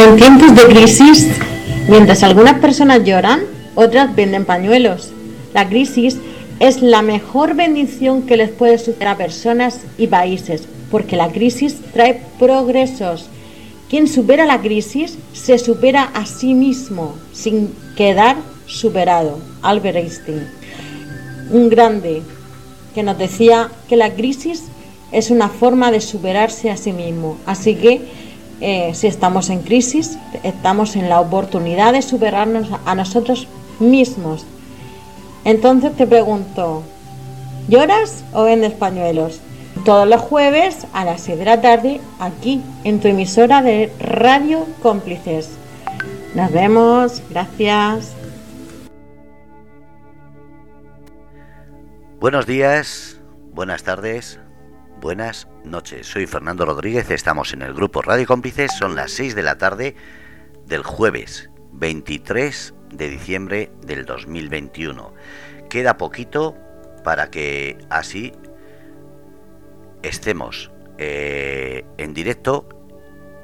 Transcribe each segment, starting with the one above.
En tiempos de crisis, mientras algunas personas lloran, otras venden pañuelos. La crisis es la mejor bendición que les puede suceder a personas y países, porque la crisis trae progresos. Quien supera la crisis se supera a sí mismo sin quedar superado. Albert Einstein, un grande que nos decía que la crisis es una forma de superarse a sí mismo. Así que eh, si estamos en crisis, estamos en la oportunidad de superarnos a nosotros mismos. Entonces te pregunto, ¿lloras o vendes pañuelos? Todos los jueves a las 6 de la tarde, aquí en tu emisora de Radio Cómplices. Nos vemos, gracias. Buenos días, buenas tardes, buenas noches. Soy Fernando Rodríguez, estamos en el grupo Radio Cómplices, son las 6 de la tarde del jueves 23 de diciembre del 2021. Queda poquito para que así estemos eh, en directo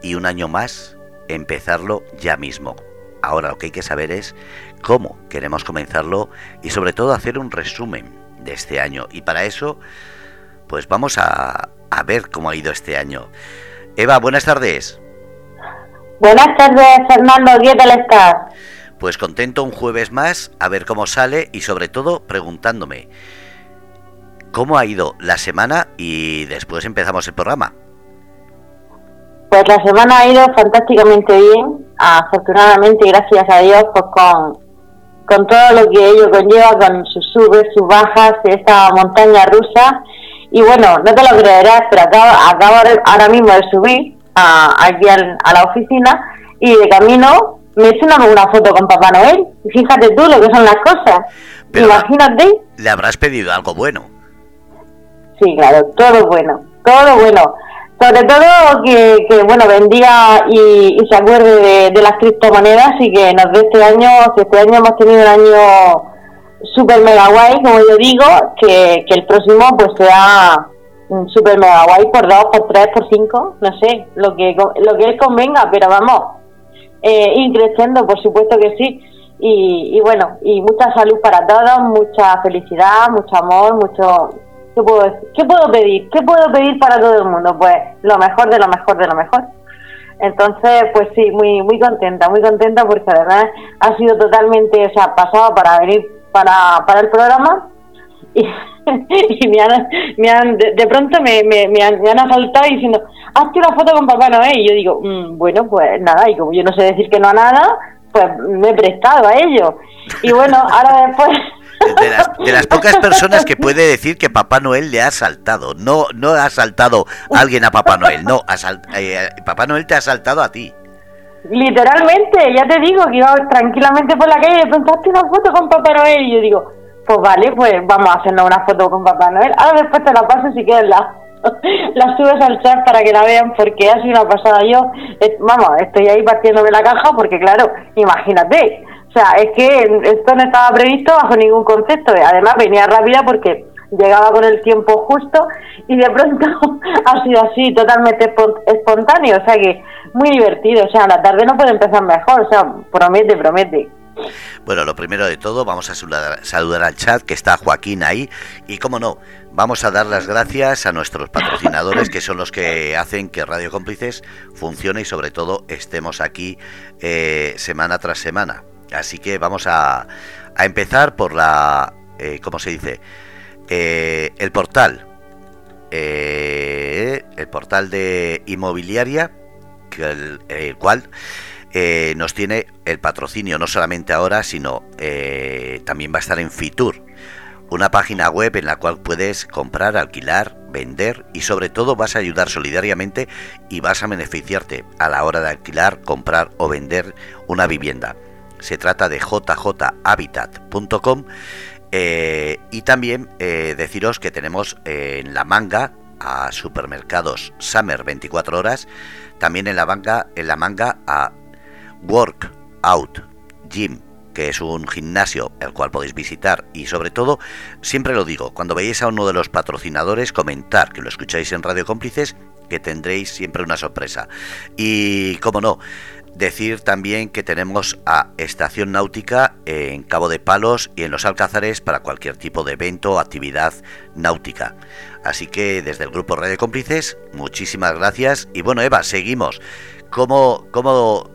y un año más empezarlo ya mismo. Ahora lo que hay que saber es cómo queremos comenzarlo y sobre todo hacer un resumen de este año. Y para eso, pues vamos a, a ver cómo ha ido este año. Eva, buenas tardes. Buenas tardes, Fernando. ¿Qué tal estás? Pues contento un jueves más, a ver cómo sale y sobre todo preguntándome cómo ha ido la semana y después empezamos el programa. Pues la semana ha ido fantásticamente bien, afortunadamente, gracias a Dios, pues con con todo lo que ello conlleva, con sus subes, sus bajas, esta montaña rusa. Y bueno, no te lo creerás, pero acabo, acabo ahora mismo de subir a, aquí a la oficina y de camino me he hecho una, una, foto con Papá Noel. Fíjate tú lo que son las cosas. Imagínate. Le habrás pedido algo bueno. Sí, claro, todo bueno, todo bueno sobre todo que, que bueno bendiga y, se acuerde de, las criptomonedas y que nos dé este año, si este año hemos tenido un año super mega guay, como yo digo, que, que el próximo pues sea super mega guay por dos, por tres, por cinco, no sé, lo que lo que él convenga, pero vamos, eh, increciendo, por supuesto que sí. Y, y bueno, y mucha salud para todos, mucha felicidad, mucho amor, mucho ¿Qué puedo, ¿Qué puedo pedir? ¿Qué puedo pedir para todo el mundo? Pues lo mejor de lo mejor de lo mejor. Entonces, pues sí, muy muy contenta, muy contenta porque además ha sido totalmente, o sea, pasado para venir para, para el programa y, y me han, me han de, pronto me, me, me, han, me han asaltado diciendo, hazte una foto con Papá Noel. Y yo digo, mm, bueno, pues nada, y como yo no sé decir que no a nada, pues me he prestado a ello. Y bueno, ahora después de las, pocas personas que puede decir que Papá Noel le ha asaltado. No, no ha asaltado alguien a Papá Noel, no, eh, Papá Noel te ha asaltado a ti. Literalmente, ya te digo que iba tranquilamente por la calle y de pronto una foto con Papá Noel y yo digo, pues vale, pues vamos a hacernos una foto con Papá Noel. Ahora después te la paso si quieres la, la subes al chat para que la vean porque ha sido una pasada. Yo, vamos, estoy ahí partiéndome la caja porque claro, imagínate, o sea, es que esto no estaba previsto bajo ningún concepto. Además, venía rápida porque llegaba con el tiempo justo y de pronto ha sido así, totalmente espontáneo. O sea que muy divertido. O sea, la tarde no puede empezar mejor. O sea, promete, promete. Bueno, lo primero de todo, vamos a saludar, al chat, que está Joaquín ahí. Y como no, vamos a dar las gracias a nuestros patrocinadores, que son los que hacen que Radio Cómplices funcione y sobre todo estemos aquí eh, semana tras semana. Así que vamos a, empezar por la, eh, ¿cómo se dice? Eh, el portal. Eh, el portal de inmobiliaria, el, cual nos tiene el patrocinio no solamente ahora, sino también va a estar en Fitur, una página web en la cual puedes comprar, alquilar, vender y sobre todo vas a ayudar solidariamente y vas a beneficiarte a la hora de alquilar, comprar o vender una vivienda. Se trata de jjhabitat.com eh, y también eh, deciros que tenemos en la manga a supermercados Summer 24 horas, también en la manga, en la manga a Workout Gym, que es un gimnasio el cual podéis visitar y sobre todo, siempre lo digo, cuando veáis a uno de los patrocinadores, comentar que lo escucháis en Radio Cómplices, que tendréis siempre una sorpresa. Y como no, Decir también que tenemos a Estación Náutica en Cabo de Palos y en los Alcázares para cualquier tipo de evento o actividad náutica. Así que desde el grupo Red de Cómplices, muchísimas gracias. Y bueno, Eva, seguimos. ¿Cómo, cómo,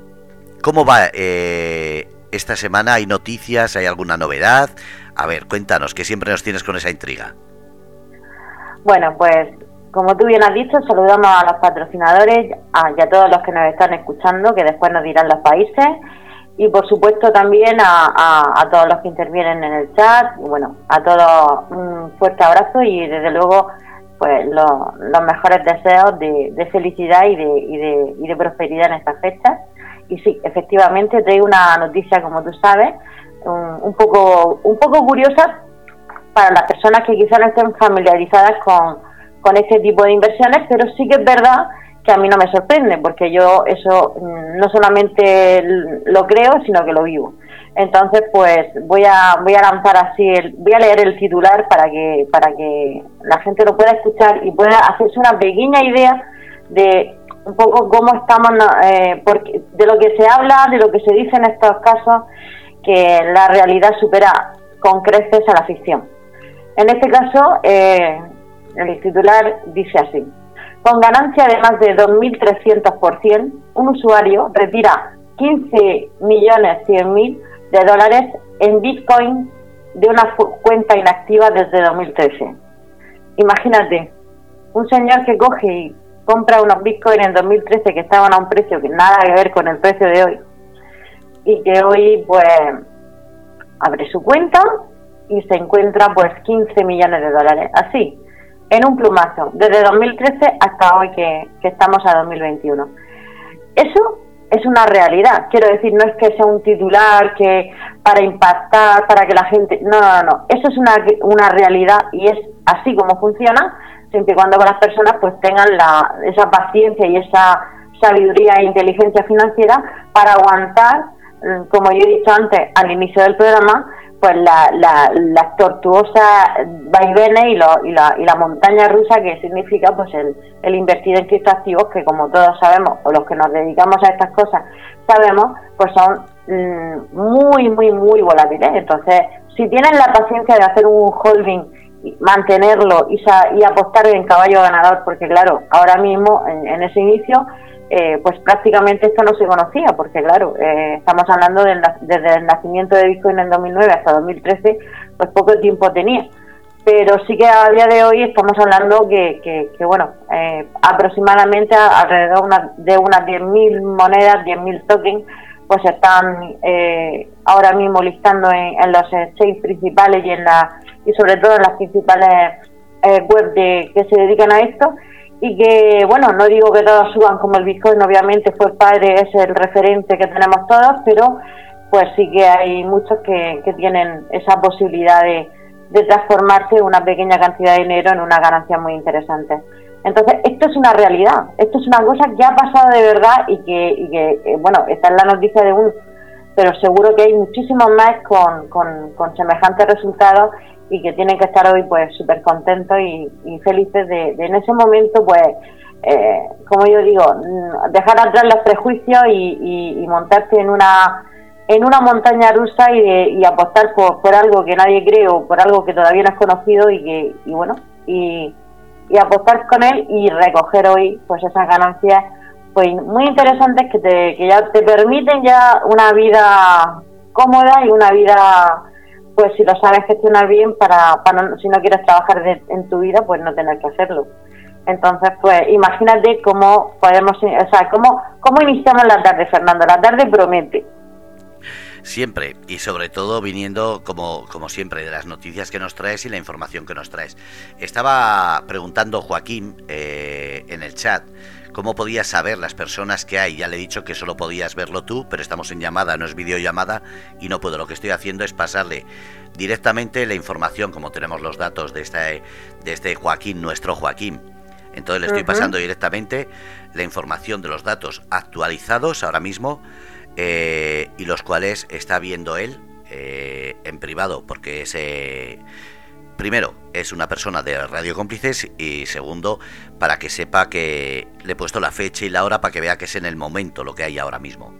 cómo va eh, esta semana? ¿Hay noticias? ¿Hay alguna novedad? A ver, cuéntanos, que siempre nos tienes con esa intriga. Bueno, pues como tú bien has dicho, saludamos a los patrocinadores y a todos los que nos están escuchando, que después nos dirán los países, y por supuesto también a, todos los que intervienen en el chat, y bueno, a todos un fuerte abrazo y desde luego pues los mejores deseos de, felicidad y de, y, de, prosperidad en estas fechas. Y sí, efectivamente traigo una noticia, como tú sabes, un, poco, un poco curiosa para las personas que quizás no estén familiarizadas con, con este tipo de inversiones, pero sí que es verdad que a mí no me sorprende, porque yo eso mm, no solamente lo creo, sino que lo vivo. Entonces, pues voy a voy a lanzar así, el, voy a leer el titular para que para que la gente lo pueda escuchar y pueda hacerse una pequeña idea de un poco cómo estamos, eh, porque, de lo que se habla, de lo que se dice en estos casos, que la realidad supera con creces a la ficción. En este caso, eh, el titular dice así. Con ganancia de más de 2.300%, un usuario retira 15 millones de dólares en Bitcoin de una cuenta inactiva desde 2013. Imagínate, un señor que coge y compra unos Bitcoin en 2013 que estaban a un precio que nada que ver con el precio de hoy y que hoy pues abre su cuenta y se encuentra pues 15 millones de dólares. Así, en un plumazo, desde 2013 hasta hoy que, estamos a 2021. Eso es una realidad, quiero decir, no es que sea un titular que para impactar, para que la gente... No, no, no, eso es una, una realidad y es así como funciona, siempre y cuando las personas pues tengan la, esa paciencia y esa sabiduría e inteligencia financiera para aguantar, mm, como yo he dicho antes al inicio del programa, pues la, la, las tortuosas vaivenes y, y, la, y la montaña rusa que significa pues el, el invertir en criptoactivos que como todos sabemos o los que nos dedicamos a estas cosas sabemos pues son mm, muy muy muy volátiles. Entonces si tienen la paciencia de hacer un holding mantenerlo y, y apostar en caballo ganador porque claro ahora mismo en ese inicio eh, pues prácticamente esto no se conocía, porque claro, eh, estamos hablando desde el nacimiento de Bitcoin en 2009 hasta 2013, pues poco tiempo tenía. Pero sí que a día de hoy estamos hablando que, que, bueno, eh, aproximadamente alrededor de unas 10.000 monedas, 10.000 tokens, pues están ahora mismo listando en, los exchanges principales y, en la, y sobre todo en las principales web de, que se dedican a esto y que, bueno, no digo que todos suban como el Bitcoin, obviamente fue padre, es el referente que tenemos todos, pero pues sí que hay muchos que, que tienen esa posibilidad de, transformarse una pequeña cantidad de dinero en una ganancia muy interesante. Entonces, esto es una realidad, esto es una cosa que ha pasado de verdad y que, y que eh, bueno, está en la noticia de un, pero seguro que hay muchísimos más con, con, con semejantes resultados y que tienen que estar hoy pues súper contentos y, felices de, en ese momento pues eh, como yo digo mm, dejar atrás los prejuicios y, y, montarse en una en una montaña rusa y, y apostar por, por, algo que nadie cree o por algo que todavía no es conocido y que y bueno y, y apostar con él y recoger hoy pues esas ganancias pues muy interesantes que te que ya te permiten ya una vida cómoda y una vida pues si lo sabes gestionar bien para, para si no quieres trabajar en tu vida, pues no tener que hacerlo. Entonces, pues imagínate cómo podemos, o sea, cómo, cómo iniciamos la tarde, Fernando. La tarde promete. Siempre, y sobre todo viniendo, como, como siempre, de las noticias que nos traes y la información que nos traes. Estaba preguntando Joaquín eh, en el chat ¿Cómo podías saber las personas que hay? Ya le he dicho que solo podías verlo tú, pero estamos en llamada, no es videollamada y no puedo. Lo que estoy haciendo es pasarle directamente la información, como tenemos los datos de este, de este Joaquín, nuestro Joaquín. Entonces le estoy pasando directamente la información de los datos actualizados ahora mismo eh, y los cuales está viendo él eh, en privado, porque ese primero, es una persona de Radio Cómplices y segundo, para que sepa que le he puesto la fecha y la hora para que vea que es en el momento lo que hay ahora mismo.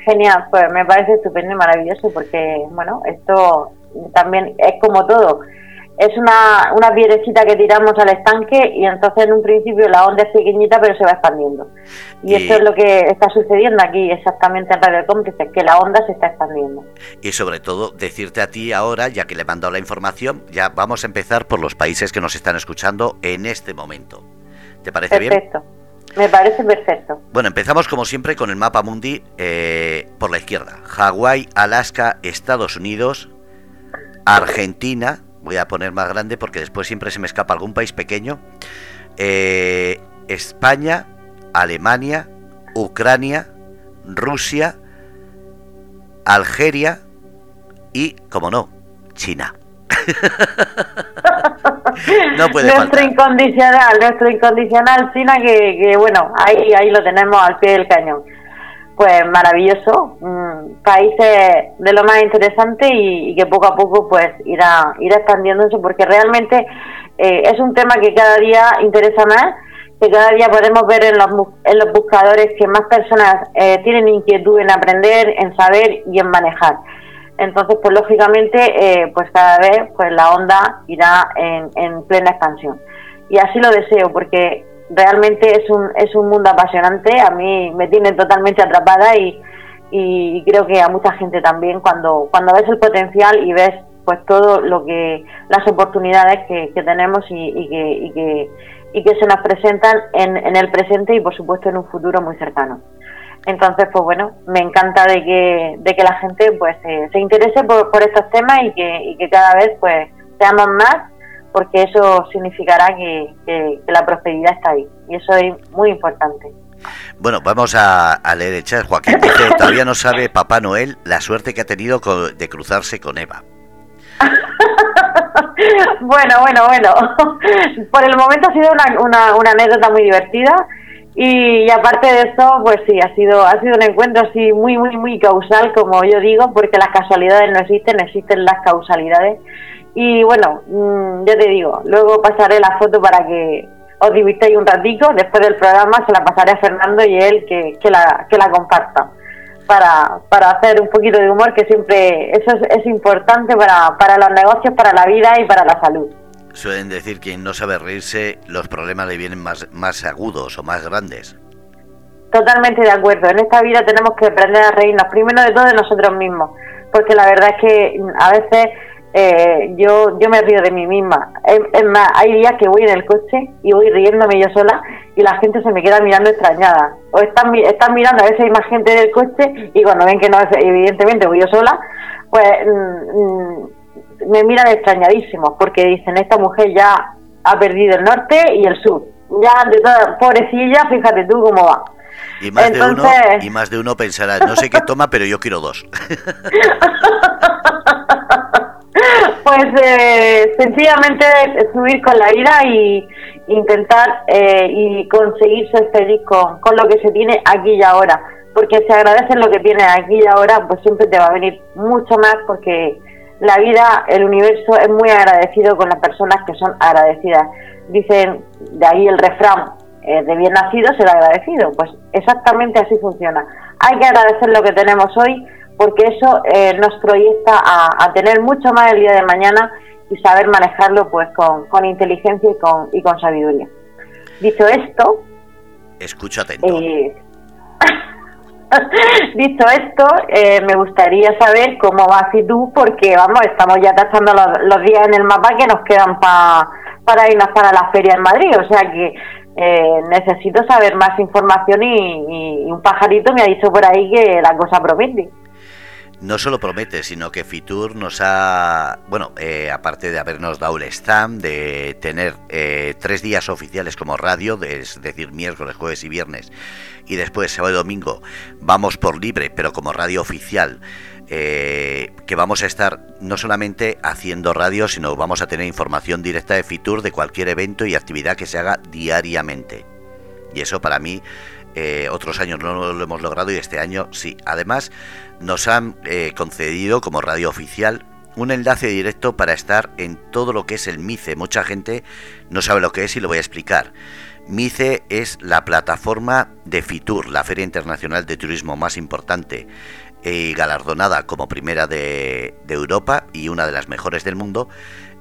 Genial, pues me parece estupendo y maravilloso porque, bueno, esto también es como todo es una, una piedrecita que tiramos al estanque y entonces en un principio la onda es pequeñita pero se va expandiendo. Y, eso es lo que está sucediendo aquí exactamente en Radio Cómplices, que la onda se está expandiendo. Y sobre todo decirte a ti ahora, ya que le he mandado la información, ya vamos a empezar por los países que nos están escuchando en este momento. ¿Te parece bien? Perfecto. Me parece perfecto. Bueno, empezamos como siempre con el mapa mundi eh, por la izquierda. Hawái, Alaska, Estados Unidos, Argentina, voy a poner más grande porque después siempre se me escapa algún país pequeño. Eh, España, Alemania, Ucrania, Rusia, Algeria y, como no, China. no puede nuestro incondicional, nuestro incondicional China que, que, bueno, ahí ahí lo tenemos al pie del cañón pues maravilloso, mm, países de lo más interesante y, que poco a poco pues irá, irá expandiéndose porque realmente eh, es un tema que cada día interesa más, que cada día podemos ver en los, en los buscadores que más personas eh, tienen inquietud en aprender, en saber y en manejar. Entonces, pues lógicamente, eh, pues cada vez pues la onda irá en, en plena expansión. Y así lo deseo, porque realmente es un, es un mundo apasionante, a mí me tiene totalmente atrapada y, y creo que a mucha gente también cuando, cuando ves el potencial y ves pues todo lo que las oportunidades que, tenemos y, que, y, que, y que se nos presentan en, en el presente y por supuesto en un futuro muy cercano. Entonces, pues bueno, me encanta de que, de que la gente pues se interese por, por estos temas y que, y que cada vez pues seamos más porque eso significará que, la prosperidad está ahí y eso es muy importante. Bueno, vamos a, leer el chat. Joaquín dice, todavía no sabe Papá Noel la suerte que ha tenido de cruzarse con Eva. bueno, bueno, bueno. Por el momento ha sido una, una, anécdota muy divertida y, aparte de eso, pues sí, ha sido, ha sido un encuentro así muy, muy, muy causal, como yo digo, porque las casualidades no existen, existen las causalidades y bueno, mm, ya te digo, luego pasaré la foto para que os divirtáis un ratico. Después del programa se la pasaré a Fernando y él que, que, la, que la comparta. Para, para hacer un poquito de humor, que siempre eso es, importante para, para los negocios, para la vida y para la salud. Suelen decir que quien no sabe reírse, los problemas le vienen más, más agudos o más grandes. Totalmente de acuerdo. En esta vida tenemos que aprender a reírnos, primero de todo de nosotros mismos, porque la verdad es que a veces eh, yo yo me río de mí misma. Es, más, hay días que voy en el coche y voy riéndome yo sola y la gente se me queda mirando extrañada. O están, están mirando, a veces hay más gente del coche y cuando ven que no, evidentemente voy yo sola, pues mm, mm, me miran extrañadísimos porque dicen, esta mujer ya ha perdido el norte y el sur. Ya, de toda, pobrecilla, fíjate tú cómo va. Y más, de uno, y más de uno pensará, no sé qué toma, pero yo quiero dos. Pues eh, sencillamente subir con la vida y intentar eh, y conseguir ser feliz con, lo que se tiene aquí y ahora. Porque si agradeces lo que tienes aquí y ahora, pues siempre te va a venir mucho más porque la vida, el universo es muy agradecido con las personas que son agradecidas. Dicen, de ahí el refrán, eh, de bien nacido será agradecido. Pues exactamente así funciona. Hay que agradecer lo que tenemos hoy porque eso eh, nos proyecta a, tener mucho más el día de mañana y saber manejarlo pues con, inteligencia y con, y con sabiduría. Dicho esto... Escucha atento. Eh, dicho esto, eh, me gustaría saber cómo vas y tú, porque vamos, estamos ya tachando los, días en el mapa que nos quedan para irnos para la feria en Madrid, o sea que necesito saber más información y, y, un pajarito me ha dicho por ahí que la cosa promete no solo promete, sino que Fitur nos ha, bueno, eh, aparte de habernos dado el stand, de tener eh, tres días oficiales como radio, es decir, miércoles, jueves y viernes, y después sábado y domingo vamos por libre, pero como radio oficial, eh, que vamos a estar no solamente haciendo radio, sino vamos a tener información directa de Fitur de cualquier evento y actividad que se haga diariamente. Y eso para mí otros años no lo hemos logrado y este año sí. Además, nos han eh, concedido como radio oficial un enlace directo para estar en todo lo que es el MICE. Mucha gente no sabe lo que es y lo voy a explicar. MICE es la plataforma de FITUR, la Feria Internacional de Turismo más importante y galardonada como primera de, Europa y una de las mejores del mundo,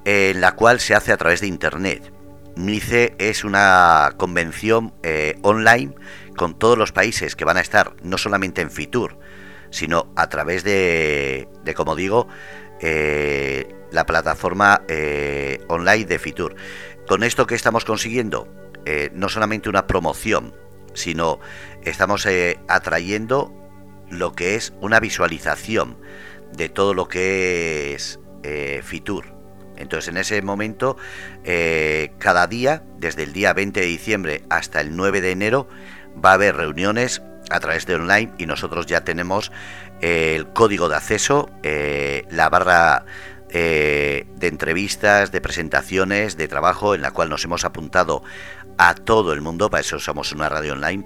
en la cual se hace a través de Internet. MICE es una convención eh, online con todos los países que van a estar no solamente en FITUR, sino a través de, como digo, eh, la plataforma eh, online de FITUR. Con esto que estamos consiguiendo, no solamente una promoción, sino estamos atrayendo lo que es una visualización de todo lo que es Fitur. Entonces en ese momento, eh, cada día, desde el día 20 de diciembre hasta el 9 de enero, va a haber reuniones a través de online y nosotros ya tenemos eh, el código de acceso, la barra de entrevistas, de presentaciones, de trabajo en la cual nos hemos apuntado a todo el mundo, para eso somos una radio online,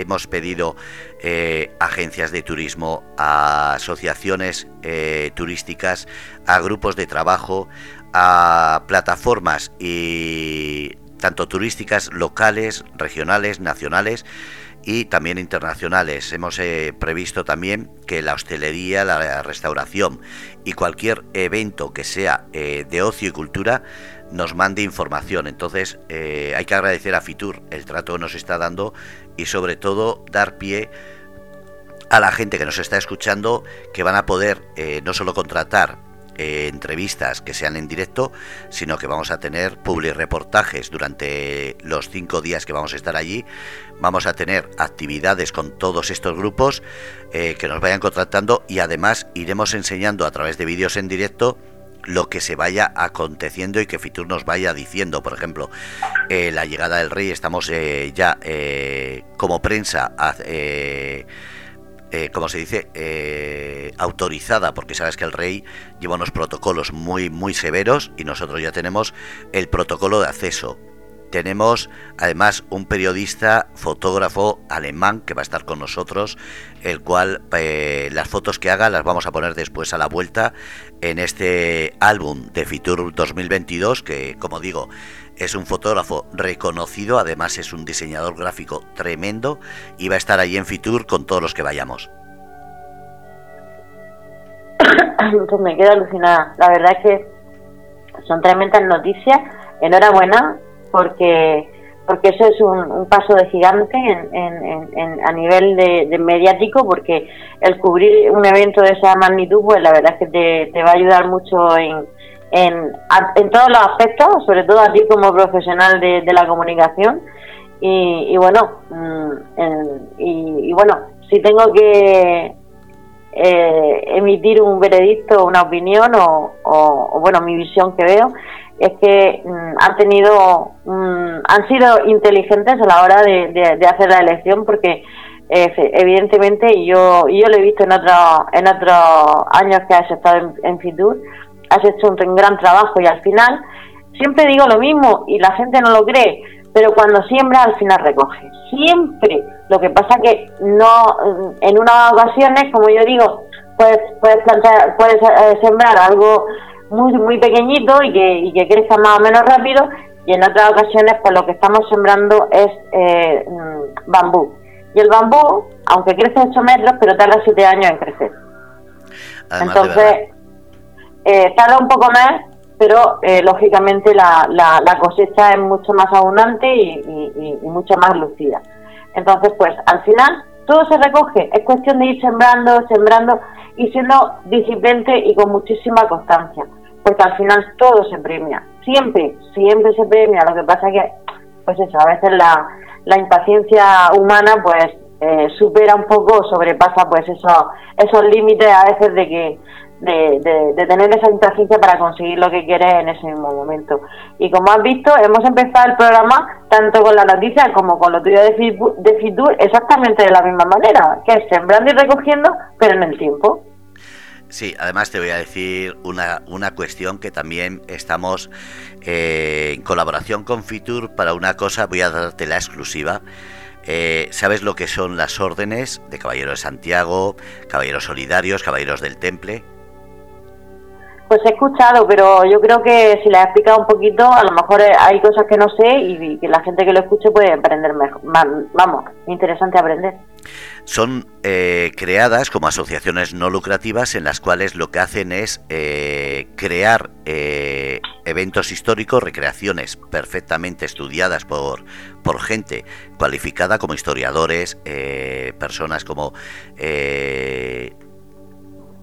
hemos pedido eh, agencias de turismo, a asociaciones eh, turísticas, a grupos de trabajo, a plataformas y tanto turísticas locales, regionales, nacionales y también internacionales. Hemos eh, previsto también que la hostelería, la restauración y cualquier evento que sea de ocio y cultura nos mande información. Entonces hay que agradecer a Fitur el trato que nos está dando y sobre todo dar pie a la gente que nos está escuchando que van a poder eh, no solo contratar eh, entrevistas que sean en directo, sino que vamos a tener reportajes durante los cinco días que vamos a estar allí. Vamos a tener actividades con todos estos grupos eh, que nos vayan contratando y además iremos enseñando a través de vídeos en directo lo que se vaya aconteciendo y que Fitur nos vaya diciendo. Por ejemplo, eh, la llegada del rey, estamos eh, ya eh, como prensa, como se dice, autorizada, porque sabes que el rey lleva unos protocolos muy, muy severos y nosotros ya tenemos el protocolo de acceso. Tenemos además un periodista, fotógrafo alemán que va a estar con nosotros, el cual las fotos que haga las vamos a poner después a la vuelta en este álbum de Fitur 2022, que como digo, es un fotógrafo reconocido, además es un diseñador gráfico tremendo y va a estar ahí en Fitur con todos los que vayamos. Pues me quedo alucinada. La verdad es que son tremendas noticias. Enhorabuena porque porque eso es un, paso de gigante en, a nivel de, mediático, porque el cubrir un evento de esa magnitud, pues la verdad es que te, va a ayudar mucho en, en, todos los aspectos, sobre todo a ti como profesional de, la comunicación. Y, bueno, mm, y, bueno, si tengo que eh, emitir un veredicto, una opinión o, o, bueno, mi visión que veo, es que mm, han tenido, mm, han sido inteligentes a la hora de, hacer la elección porque eh, evidentemente yo, yo lo he visto en otros en otros años que has estado en, Fitur, has hecho un, gran trabajo y al final siempre digo lo mismo y la gente no lo cree, pero cuando siembra al final recoge, siempre. Lo que pasa que no, en unas ocasiones, como yo digo, puedes, puedes plantar, puedes eh, sembrar algo muy, muy pequeñito y que, y que crezca más o menos rápido y en otras ocasiones pues lo que estamos sembrando es eh, mm, bambú. Y el bambú, aunque crece 8 metros, pero tarda 7 años en crecer. Entonces, eh, tarda un poco más, pero eh, lógicamente la, la, cosecha es mucho más abundante y, y, y, mucho más lucida. Entonces, pues al final todo se recoge, es cuestión de ir sembrando, sembrando y siendo disciplinante y con muchísima constancia, porque al final todo se premia, siempre, siempre se premia, lo que pasa que, pues eso, a veces la, la impaciencia humana pues eh, supera un poco, sobrepasa pues eso, esos límites a veces de que de, de, tener esa inteligencia para conseguir lo que quieres en ese mismo momento. Y como has visto, hemos empezado el programa tanto con la noticia como con lo tuyo de, de Fitur exactamente de la misma manera, que es sembrando y recogiendo, pero en el tiempo. Sí, además te voy a decir una, una cuestión que también estamos eh, en colaboración con Fitur para una cosa, voy a darte la exclusiva. Eh, ¿Sabes lo que son las órdenes de Caballeros de Santiago, Caballeros Solidarios, Caballeros del Temple? Pues he escuchado, pero yo creo que si la he explicado un poquito, a lo mejor hay cosas que no sé y que la gente que lo escuche puede aprender mejor. Vamos, interesante aprender. Son eh, creadas como asociaciones no lucrativas en las cuales lo que hacen es eh, crear eh, eventos históricos, recreaciones perfectamente estudiadas por, por gente cualificada como historiadores, personas como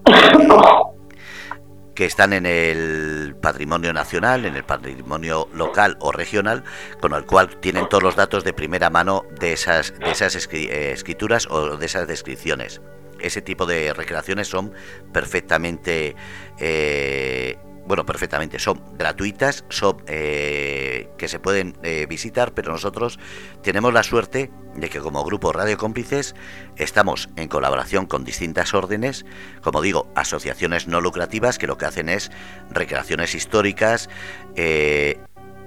que están en el patrimonio nacional, en el patrimonio local o regional, con el cual tienen todos los datos de primera mano de esas, de esas eh, escrituras o de esas descripciones. Ese tipo de recreaciones son perfectamente eh, bueno, perfectamente, son gratuitas, son eh, que se pueden eh, visitar, pero nosotros tenemos la suerte de que como grupo Radio Cómplices estamos en colaboración con distintas órdenes, como digo, asociaciones no lucrativas que lo que hacen es recreaciones históricas, eh,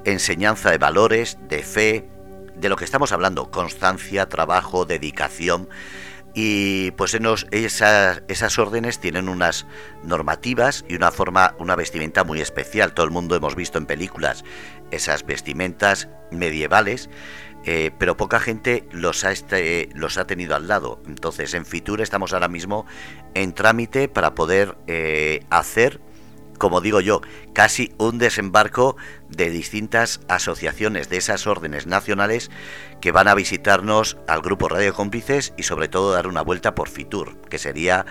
enseñanza de valores, de fe, de lo que estamos hablando, constancia, trabajo, dedicación, y pues esas, esas órdenes tienen unas normativas y una forma, una vestimenta muy especial. Todo el mundo hemos visto en películas esas vestimentas medievales, eh, pero poca gente los ha, este, los ha tenido al lado. Entonces en Fitur estamos ahora mismo en trámite para poder eh, hacer como digo yo, casi un desembarco de distintas asociaciones de esas órdenes nacionales que van a visitarnos al grupo Radio Cómplices y sobre todo dar una vuelta por Fitur, que sería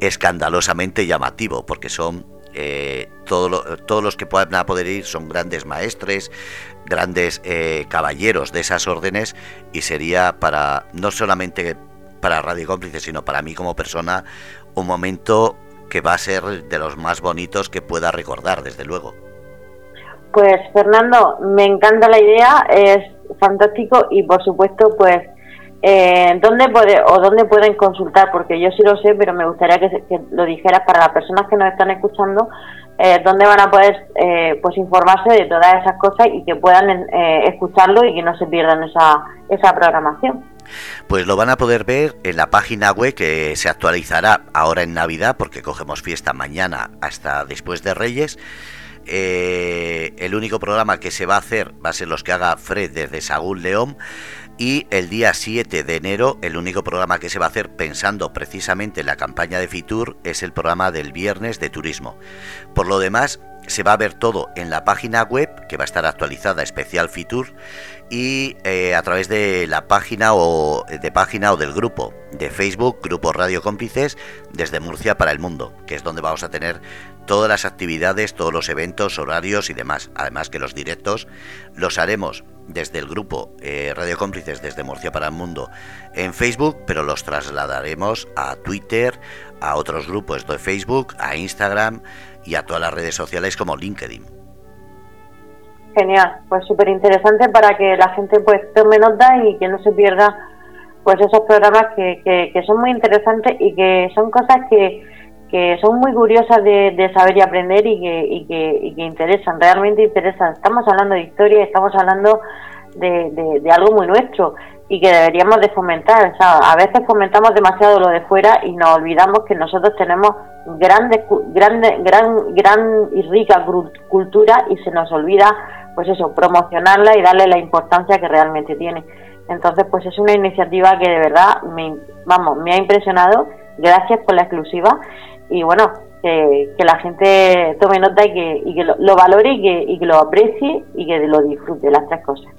escandalosamente llamativo, porque son eh, todos los que puedan poder ir son grandes maestres, grandes eh, caballeros de esas órdenes y sería para no solamente para Radio Cómplices, sino para mí como persona un momento que va a ser de los más bonitos que pueda recordar, desde luego. Pues Fernando, me encanta la idea, es fantástico y por supuesto pues eh, ¿dónde puede o dónde pueden consultar? Porque yo sí lo sé, pero me gustaría que, lo dijeras para las personas que nos están escuchando, eh, dónde van a poder eh, pues informarse de todas esas cosas y que puedan eh, escucharlo y que no se pierdan esa, esa programación. Pues lo van a poder ver en la página web que se actualizará ahora en Navidad, porque cogemos fiesta mañana hasta después de Reyes. Eh, el único programa que se va a hacer va a ser los que haga Fred desde Sagún León. Y el día 7 de enero, el único programa que se va a hacer pensando precisamente en la campaña de Fitur es el programa del viernes de turismo. Por lo demás, se va a ver todo en la página web que va a estar actualizada especial Fitur y eh, a través de la página o de página o del grupo de Facebook Grupo Radio Cómplices desde Murcia para el mundo que es donde vamos a tener todas las actividades todos los eventos horarios y demás además que los directos los haremos desde el grupo eh, Radio Cómplices desde Murcia para el mundo en Facebook pero los trasladaremos a Twitter a otros grupos de Facebook a Instagram y a todas las redes sociales como LinkedIn. Genial, pues súper interesante para que la gente pues tome nota y que no se pierda pues esos programas que, que, son muy interesantes y que son cosas que, que son muy curiosas de, saber y aprender y que, interesan, realmente interesan. Estamos hablando de historia, estamos hablando de, de algo muy nuestro y que deberíamos de fomentar. O sea, a veces fomentamos demasiado lo de fuera y nos olvidamos que nosotros tenemos grande, grande, gran, gran y rica cultura y se nos olvida, pues eso, promocionarla y darle la importancia que realmente tiene. Entonces, pues es una iniciativa que de verdad me, vamos, me ha impresionado. Gracias por la exclusiva y bueno, que, la gente tome nota y que, lo, lo valore y que, y que lo aprecie y que lo disfrute, las tres cosas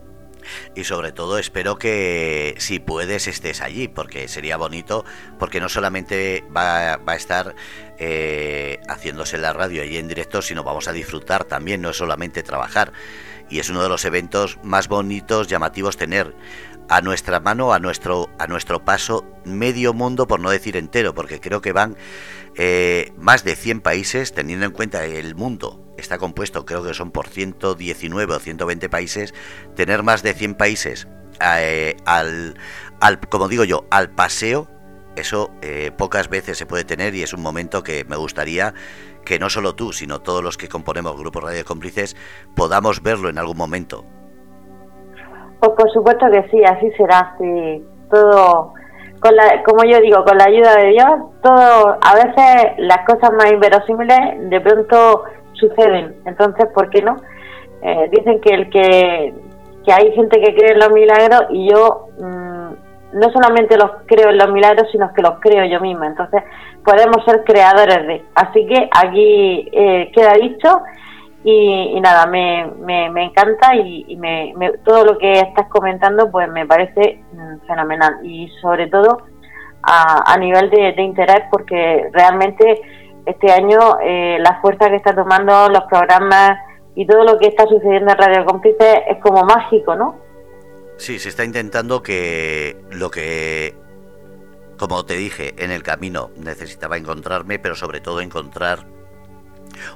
y sobre todo espero que si puedes estés allí, porque sería bonito, porque no solamente va, va a estar eh, haciéndose la radio allí en directo, sino vamos a disfrutar también, no es solamente trabajar. Y es uno de los eventos más bonitos, llamativos, tener a nuestra mano, a nuestro, a nuestro paso, medio mundo, por no decir entero, porque creo que van eh, más de 100 países, teniendo en cuenta el mundo está compuesto, creo que son por 119 o 120 países, tener más de 100 países eh, al, al, como digo yo, al paseo, eso eh, pocas veces se puede tener y es un momento que me gustaría que no solo tú, sino todos los que componemos Grupo Radio Cómplices podamos verlo en algún momento. Pues por supuesto que sí, así será. Si todo con la, como yo digo, con la ayuda de Dios, todo, a veces las cosas más inverosímiles de pronto suceden. Entonces, ¿por qué no? Eh, dicen que el que, que hay gente que cree en los milagros y yo mm, no solamente los creo en los milagros, sino que los creo yo misma. Entonces, podemos ser creadores de. Así que aquí eh, queda dicho y, nada, me, me, encanta y, me, todo lo que estás comentando pues me parece mm, fenomenal y sobre todo a, nivel de, interés porque realmente este año eh, la fuerza que está tomando los programas y todo lo que está sucediendo en Radio Cómplice es como mágico, ¿no? Sí, se está intentando que lo que, como te dije, en el camino necesitaba encontrarme, pero sobre todo encontrar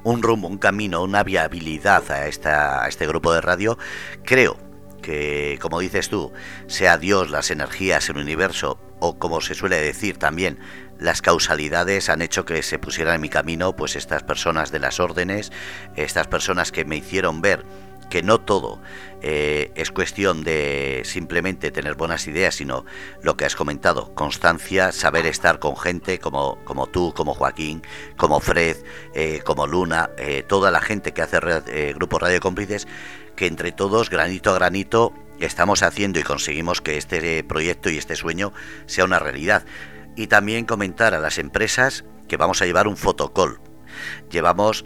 un rumbo, un camino, una viabilidad a, a este grupo de radio, creo que, como dices tú, sea Dios, las energías, el universo, o como se suele decir también, las causalidades han hecho que se pusieran en mi camino pues estas personas de las órdenes, estas personas que me hicieron ver que no todo eh, es cuestión de simplemente tener buenas ideas, sino lo que has comentado, constancia, saber estar con gente como, como tú, como Joaquín, como Fred, eh, como Luna, eh, toda la gente que hace Grupo Radio Cómplices, que entre todos, granito a granito, estamos haciendo y conseguimos que este proyecto y este sueño sea una realidad. Y también comentar a las empresas que vamos a llevar un fotocall. Llevamos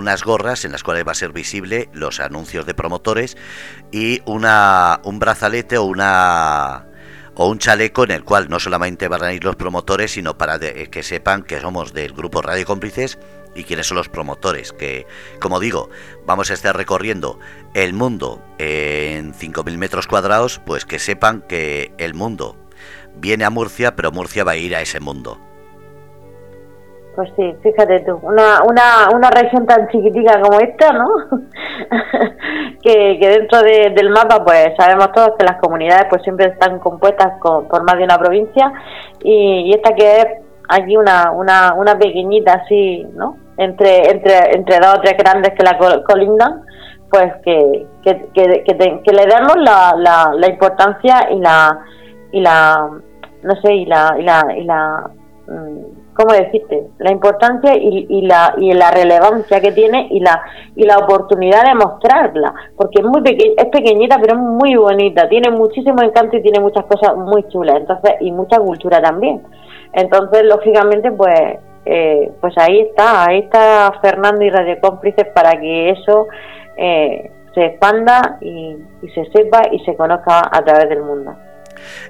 unas gorras en las cuales va a ser visible los anuncios de promotores y una, un brazalete o una o un chaleco en el cual no solamente van a ir los promotores, sino para que sepan que somos del grupo Radio Cómplices y quiénes son los promotores, que como digo, vamos a estar recorriendo el mundo en 5.000 metros cuadrados, pues que sepan que el mundo viene a Murcia, pero Murcia va a ir a ese mundo. Pues sí, fíjate tú, una, una, una región tan chiquitica como esta, ¿no? que, que dentro del mapa, pues sabemos todos que las comunidades pues siempre están compuestas por más de una provincia y, esta que es aquí una, una, una pequeñita así, ¿no? Entre, entre, entre dos o tres grandes que la colindan, pues que, que, que, que le demos la, la, la importancia y la, y la, no sé, y la, y la, y la mm, ¿cómo decirte? La importancia y, la, y la relevancia que tiene y la, y la oportunidad de mostrarla, porque es muy es pequeñita pero es muy bonita, tiene muchísimo encanto y tiene muchas cosas muy chulas, entonces y mucha cultura también. Entonces, lógicamente, pues eh, pues ahí está, ahí está Fernando y Radio Cómplices para que eso eh, se expanda y se sepa y se conozca a través del mundo.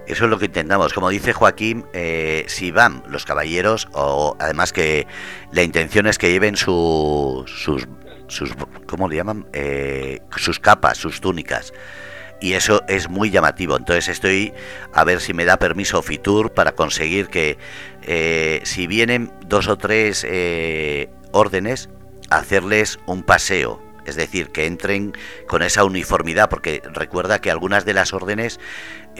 Eso es lo que intentamos. Como dice Joaquín, eh, si van los caballeros, o además que la intención es que lleven sus, sus ¿cómo le llaman? Eh, sus capas, sus túnicas. Y eso es muy llamativo. Entonces estoy a ver si me da permiso Fitur para conseguir que eh, si vienen dos o tres órdenes, hacerles un paseo es decir, que entren con esa uniformidad, porque recuerda que algunas de las órdenes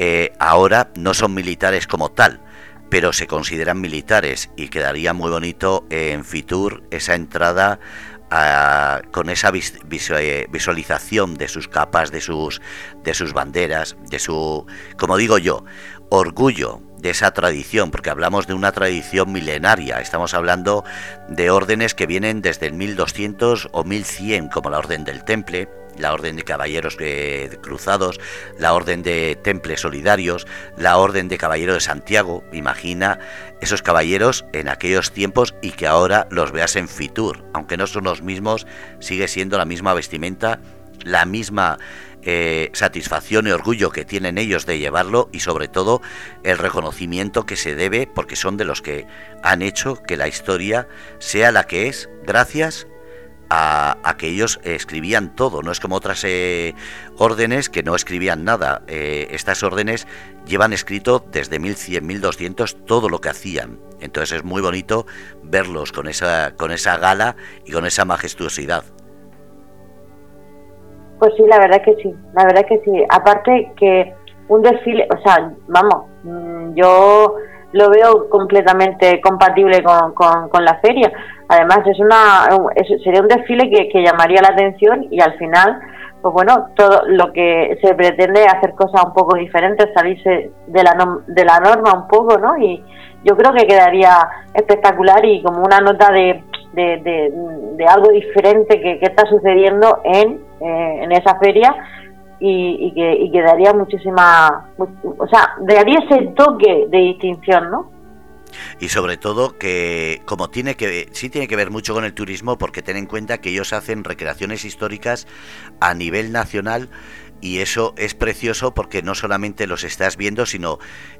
eh, ahora no son militares como tal, pero se consideran militares y quedaría muy bonito en Fitur esa entrada ah, con esa eh, visualización de sus capas, de sus, de sus banderas, de su, como digo yo, orgullo de esa tradición, porque hablamos de una tradición milenaria, estamos hablando de órdenes que vienen desde el 1200 o 1100, como la Orden del Temple, la Orden de Caballeros Cruzados, la Orden de Temples Solidarios, la Orden de Caballero de Santiago. Imagina esos caballeros en aquellos tiempos y que ahora los veas en Fitur, aunque no son los mismos, sigue siendo la misma vestimenta, la misma eh, satisfacción y orgullo que tienen ellos de llevarlo y sobre todo el reconocimiento que se debe porque son de los que han hecho que la historia sea la que es gracias a, que ellos escribían todo, no es como otras eh, órdenes que no escribían nada. Eh, estas órdenes llevan escrito desde 1100, 1200 todo lo que hacían. Entonces es muy bonito verlos con esa, con esa gala y con esa majestuosidad. Pues sí, la verdad que sí, la verdad que sí. Aparte que un desfile, o sea, vamos, mm, yo lo veo completamente compatible con, con, la feria. Además, es una sería un desfile que, llamaría la atención y al final, pues bueno, todo lo que se pretende es hacer cosas un poco diferentes, salirse de la, de la norma un poco, ¿no? Y yo creo que quedaría espectacular y como una nota de, de, algo diferente que, está sucediendo en, eh, en esa feria y, que, y que daría muchísima, o sea, daría ese toque de distinción, ¿no? Y sobre todo que como tiene que sí tiene que ver mucho con el turismo porque ten en cuenta que ellos hacen recreaciones históricas a nivel nacional y eso es precioso porque no solamente los estás viendo sino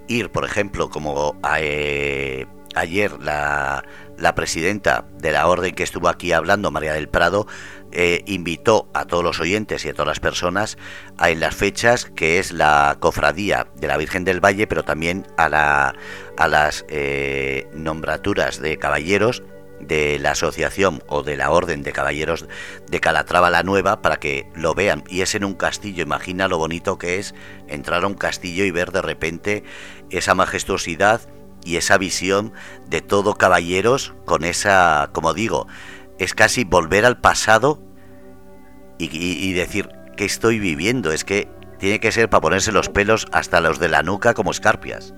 ir por ejemplo como eh, ayer la, la presidenta de la orden que estuvo aquí hablando María del Prado eh, invitó a todos los oyentes y a todas las personas en las fechas que es la cofradía de la Virgen del Valle, pero también a, la, a las eh, nombraturas de caballeros de la asociación o de la orden de caballeros de Calatrava la Nueva para que lo vean. Y es en un castillo imagina lo bonito que es entrar a un castillo y ver de repente esa majestuosidad y esa visión de todo caballeros con esa como digo es casi volver al pasado y, decir que estoy viviendo. Es que tiene que ser para ponerse los pelos hasta los de la nuca como escarpias.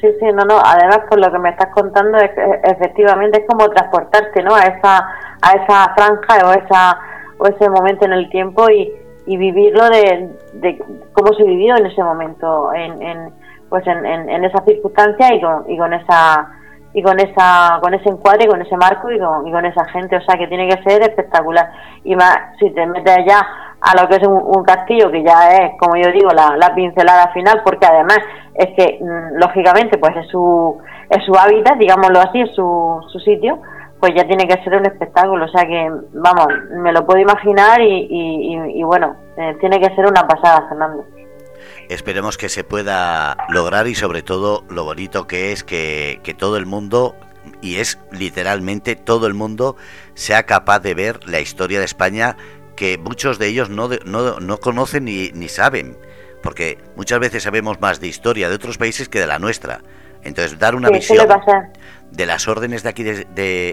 Sí, sí, no, no. Además, por lo que me estás contando, es, efectivamente es como transportarte, ¿no? A esa, a esa franja o esa o ese momento en el tiempo y, y vivirlo de, cómo se vivió en ese momento, en, en pues en, en, esa circunstancia y con, y con esa y con esa con ese encuadre, con ese marco y con, y con esa gente, o sea que tiene que ser espectacular. Y más, si te metes allá a lo que es un, castillo, que ya es, como yo digo, la, la pincelada final, porque además es que, mm, lógicamente, pues es su, es su hábitat, digámoslo así, es su, su sitio, pues ya tiene que ser un espectáculo. O sea que, vamos, me lo puedo imaginar y, y, bueno, eh, tiene que ser una pasada, Fernando. Esperemos que se pueda lograr y sobre todo lo bonito que es que, todo el mundo, y es literalmente todo el mundo, sea capaz de ver la historia de España que muchos de ellos no, no, no conocen ni, ni saben, porque muchas veces sabemos más de historia de otros países que de la nuestra. Entonces, dar una visión de las órdenes de aquí de,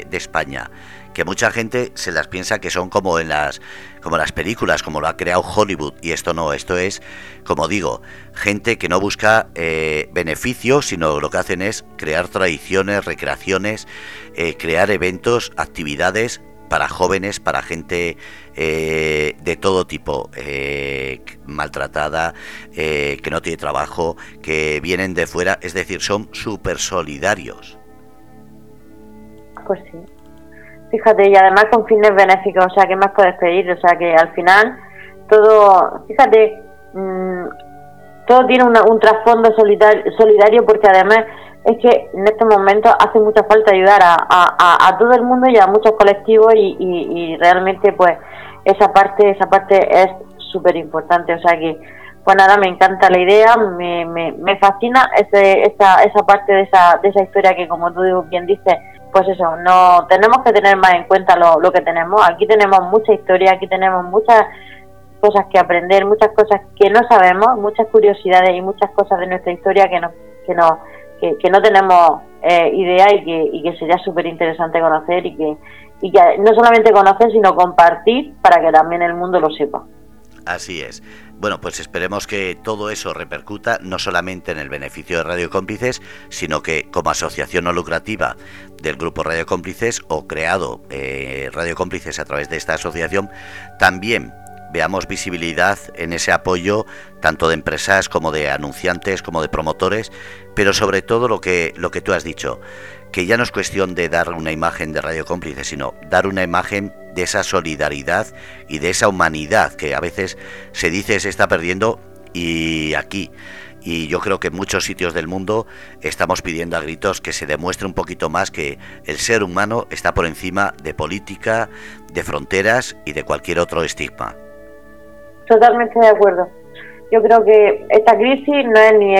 de España que mucha gente se las piensa que son como en las como las películas, como lo ha creado Hollywood. Y esto no, esto es, como digo, gente que no busca eh, beneficios, sino lo que hacen es crear tradiciones, recreaciones, eh, crear eventos, actividades para jóvenes, para gente eh, de todo tipo, maltratada, que no tiene trabajo, que vienen de fuera, es decir, son súper solidarios. Pues sí, Fíjate, y además con fines benéficos, o sea, ¿qué más puedes pedir? O sea, que al final todo, fíjate, mm, todo tiene un trasfondo solidario porque además es que en este momento hace mucha falta ayudar a, todo el mundo y a muchos colectivos y, y, realmente pues esa parte esa parte es súper importante o sea que pues nada me encanta la idea me, me, me fascina ese, esa, esa parte de esa, de esa historia que como tú bien dices pues eso, no tenemos que tener más en cuenta lo, lo que tenemos. Aquí tenemos mucha historia, aquí tenemos muchas cosas que aprender, muchas cosas que no sabemos, muchas curiosidades y muchas cosas de nuestra historia que no, que no, que, no tenemos eh, idea y que, y que sería súper interesante conocer y que, y que no solamente conocer, sino compartir para que también el mundo lo sepa. Así es. Bueno, pues esperemos que todo eso repercuta no solamente en el beneficio de Radio Cómplices, sino que como asociación no lucrativa del grupo Radio Cómplices o creado eh, Radio Cómplices a través de esta asociación, también veamos visibilidad en ese apoyo tanto de empresas como de anunciantes como de promotores, pero sobre todo lo que lo que tú has dicho, que ya no es cuestión de dar una imagen de Radio Cómplices, sino dar una imagen de esa solidaridad y de esa humanidad que a veces se dice se está perdiendo y aquí y yo creo que en muchos sitios del mundo estamos pidiendo a gritos que se demuestre un poquito más que el ser humano está por encima de política, de fronteras y de cualquier otro estigma. Totalmente de acuerdo. Yo creo que esta crisis no es ni,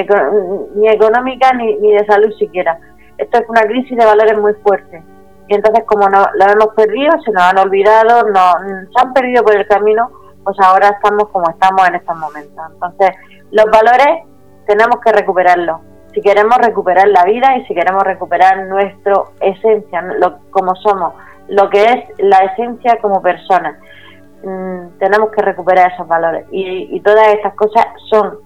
ni económica ni, ni de salud siquiera es una crisis de valores muy fuerte. Y entonces, como no, lo hemos perdido, se nos han olvidado, no, se han perdido por el camino, pues ahora estamos como estamos en estos momentos. Entonces, los valores tenemos que recuperarlos. Si queremos recuperar la vida y si queremos recuperar nuestra esencia, lo, como somos, lo que es la esencia como persona. mm, tenemos que recuperar esos valores y, todas estas cosas son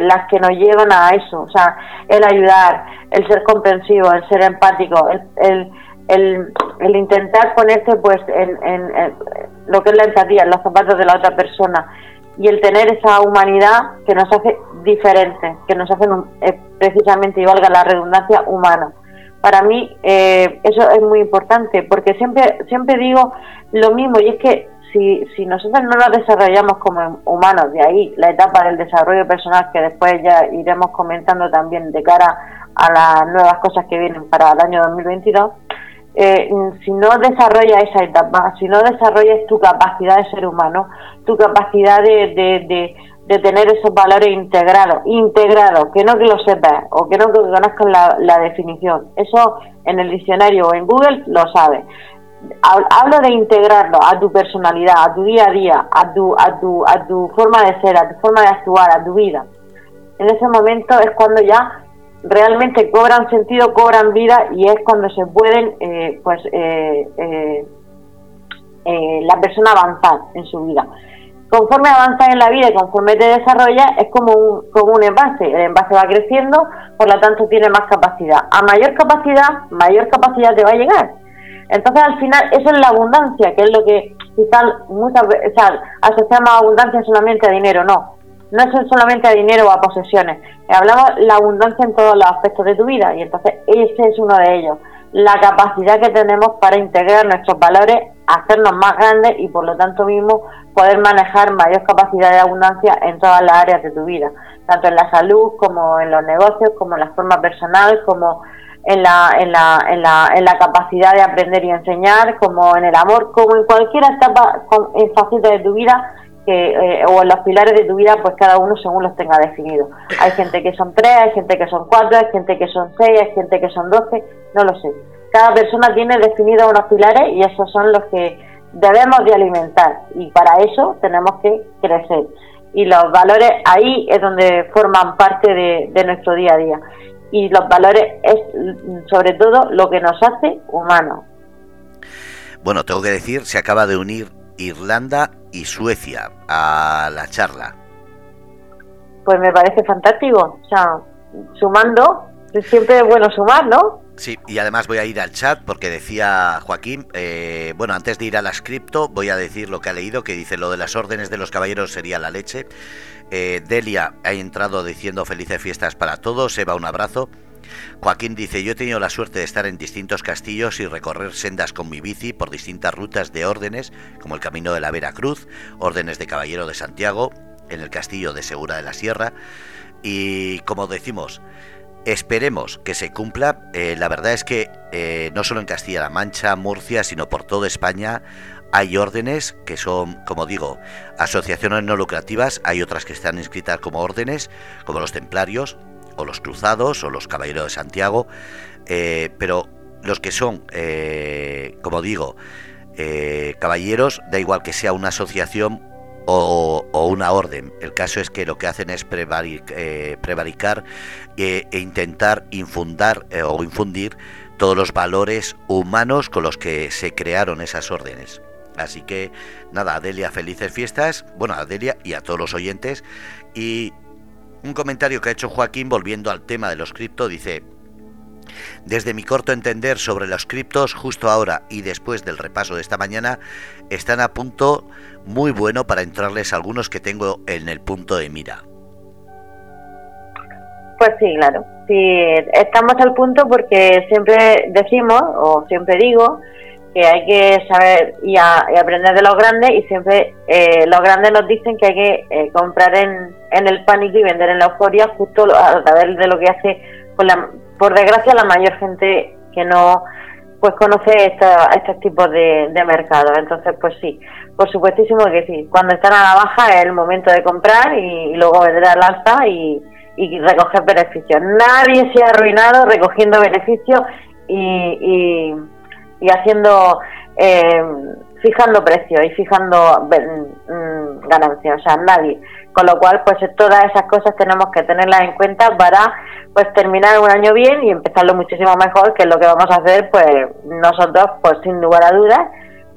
las que nos llevan a eso, o sea, el ayudar, el ser comprensivo, el ser empático, el, el, el, intentar ponerse pues en, en, lo que es la empatía, en los zapatos de la otra persona. Y el tener esa humanidad que nos hace diferentes, que nos hacen eh, precisamente, y valga la redundancia, humana Para mí eh, eso es muy importante porque siempre, siempre digo lo mismo y es que si, si nosotros no nos desarrollamos como humanos, de ahí la etapa del desarrollo personal que después ya iremos comentando también de cara a las nuevas cosas que vienen para el año 2022, eh, si no desarrollas esa etapa, si no desarrollas tu capacidad de ser humano, tu capacidad de, de, tener esos valores integrados, integrados, que no que lo sepas o que no que conozcas la, la definición. Eso en el diccionario o en Google lo sabes. Hablo de integrarlo a tu personalidad, a tu día a día, a tu, a tu, a tu forma de ser, a tu forma de actuar, a tu vida. En ese momento es cuando ya realmente cobran sentido, cobran vida y es cuando se pueden, eh, pues, eh, eh, la persona avanzar en su vida. Conforme avanzas en la vida y conforme te desarrollas, es como un, como un envase. El envase va creciendo, por lo tanto tiene más capacidad. A mayor capacidad, mayor capacidad te va a llegar. Entonces, al final, eso es la abundancia, que es lo que quizás muchas veces, o sea, asociamos abundancia solamente a dinero, no no es solamente a dinero o a posesiones. Hablamos la abundancia en todos los aspectos de tu vida y entonces ese es uno de ellos. La capacidad que tenemos para integrar nuestros valores, hacernos más grandes y por lo tanto mismo poder manejar mayor capacidad de abundancia en todas las áreas de tu vida, tanto en la salud como en los negocios, como en la forma personal, como en la, en la, en la, en la capacidad de aprender y enseñar, como en el amor, como en cualquier etapa, en faceta de tu vida eh, o en los pilares de tu vida, pues cada uno según los tenga definidos. Hay gente que son tres, hay gente que son cuatro, hay gente que son seis, hay gente que son doce, no lo sé. Cada persona tiene definidos unos pilares y esos son los que debemos de alimentar y para eso tenemos que crecer. Y los valores ahí es donde forman parte de nuestro día a día. Y los valores es sobre todo lo que nos hace humanos. Bueno, tengo que decir, se acaba de unir Irlanda y Suecia a la charla. Pues me parece fantástico. O sea, sumando, siempre bueno sumar, ¿no? Sí, y además voy a ir al chat porque decía Joaquín, eh, bueno, antes de ir a la scripto voy a decir lo que ha leído, que dice lo de las órdenes de los caballeros sería la leche. Eh, Delia ha entrado diciendo felices fiestas para todos, Eva un abrazo. Joaquín dice, yo he tenido la suerte de estar en distintos castillos y recorrer sendas con mi bici por distintas rutas de órdenes, como el Camino de la Veracruz, órdenes de Caballero de Santiago, en el castillo de Segura de la Sierra, y como decimos, esperemos que se cumpla. Eh, la verdad es que eh, no solo en Castilla-La Mancha, Murcia, sino por toda España hay órdenes que son, como digo, asociaciones no lucrativas, hay otras que están inscritas como órdenes, como los templarios, o los cruzados o los caballeros de Santiago, eh, pero los que son, como digo, caballeros, da igual que sea una asociación o, una orden. El caso es que lo que hacen es prevaricar e intentar infundar o infundir todos los valores humanos con los que se crearon esas órdenes. Así que nada, Adelia, felices fiestas, bueno, Adelia y a todos los oyentes. Y un comentario que ha hecho Joaquín volviendo al tema de los cripto dice, desde mi corto entender sobre los criptos, justo ahora y después del repaso de esta mañana, están a punto muy bueno para entrarles algunos que tengo en el punto de mira. Pues sí, claro. Sí, estamos al punto porque siempre decimos, o siempre digo, que hay que saber y, aprender de los grandes y siempre eh, los grandes nos dicen que hay que eh, comprar en, en, el pánico y vender en la euforia justo a través de lo que hace, por, la, por desgracia, la mayor gente que no pues conoce esta, estos tipos de, de mercados. Entonces, pues sí, por supuestísimo que sí. Cuando están a la baja es el momento de comprar y, luego vender al alza y, y recoger beneficios. Nadie se ha arruinado recogiendo beneficios y y haciendo, eh, fijando precios y fijando mm, ganancias, o sea, nadie. Con lo cual, pues todas esas cosas tenemos que tenerlas en cuenta para pues terminar un año bien y empezarlo muchísimo mejor, que es lo que vamos a hacer, pues nosotros, pues sin lugar a dudas,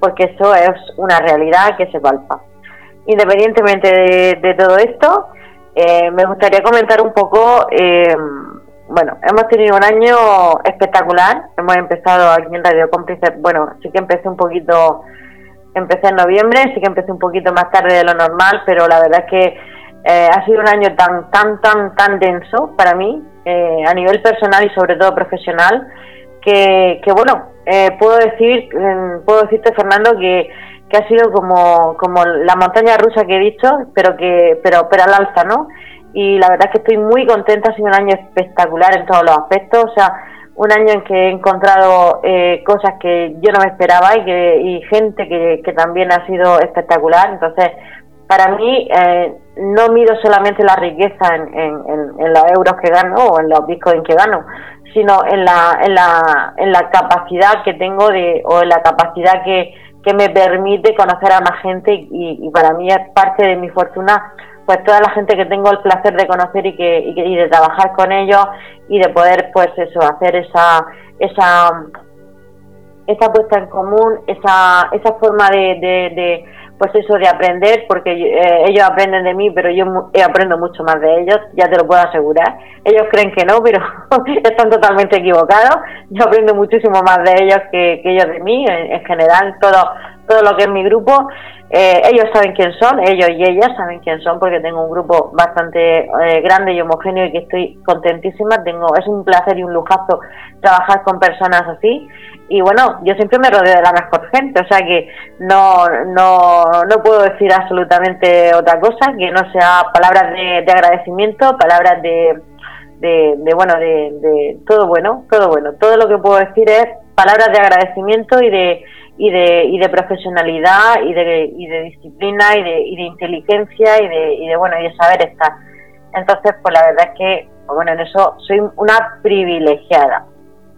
porque eso es una realidad que se palpa. Independientemente de, todo esto, eh, me gustaría comentar un poco, eh, bueno, hemos tenido un año espectacular, hemos empezado aquí en Radio Cómplices, bueno, sí que empecé un poquito, empecé en noviembre, sí que empecé un poquito más tarde de lo normal, pero la verdad es que eh, ha sido un año tan, tan, tan, tan denso para mí, a nivel personal y sobre todo profesional, que, que bueno, puedo decir, puedo decirte Fernando que que ha sido como, como la montaña rusa que he dicho, pero que pero, pero al alza, ¿no? Y la verdad es que estoy muy contenta, ha sido un año espectacular en todos los aspectos, o sea, un año en que he encontrado eh, cosas que yo no me esperaba y, que, y gente que, que también ha sido espectacular, entonces para mí eh, no mido solamente la riqueza en, en, en, los euros que gano o en los bitcoins que gano, sino en la, en la, en la capacidad que tengo de, o en la capacidad que, que me permite conocer a más gente y, para mí es parte de mi fortuna pues toda la gente que tengo el placer de conocer y que, y, de trabajar con ellos y de poder pues eso hacer esa esa esa puesta en común esa esa forma de pues eso de aprender, porque eh, ellos aprenden de mí, pero yo aprendo mucho más de ellos, ya te lo puedo asegurar. Ellos creen que no, pero están totalmente equivocados. Yo aprendo muchísimo más de ellos que, ellos de mí, en, general, todo, todo lo que es mi grupo. Eh, ellos saben quién son, ellos y ellas saben quién son, porque tengo un grupo bastante eh, grande y homogéneo y que estoy contentísima. Tengo, es un placer y un lujazo trabajar con personas así y bueno, yo siempre me rodeo de la mejor gente, o sea que no, no, no puedo decir absolutamente otra cosa que no sea palabras de, agradecimiento, palabras de, de, bueno, de, de, todo bueno, todo bueno. Todo lo que puedo decir es palabras de agradecimiento y de, y de, y de profesionalidad y de, y de disciplina y de, y de inteligencia y de, y de, bueno, y de saber estar. Entonces, pues la verdad es que, bueno, en eso soy una privilegiada.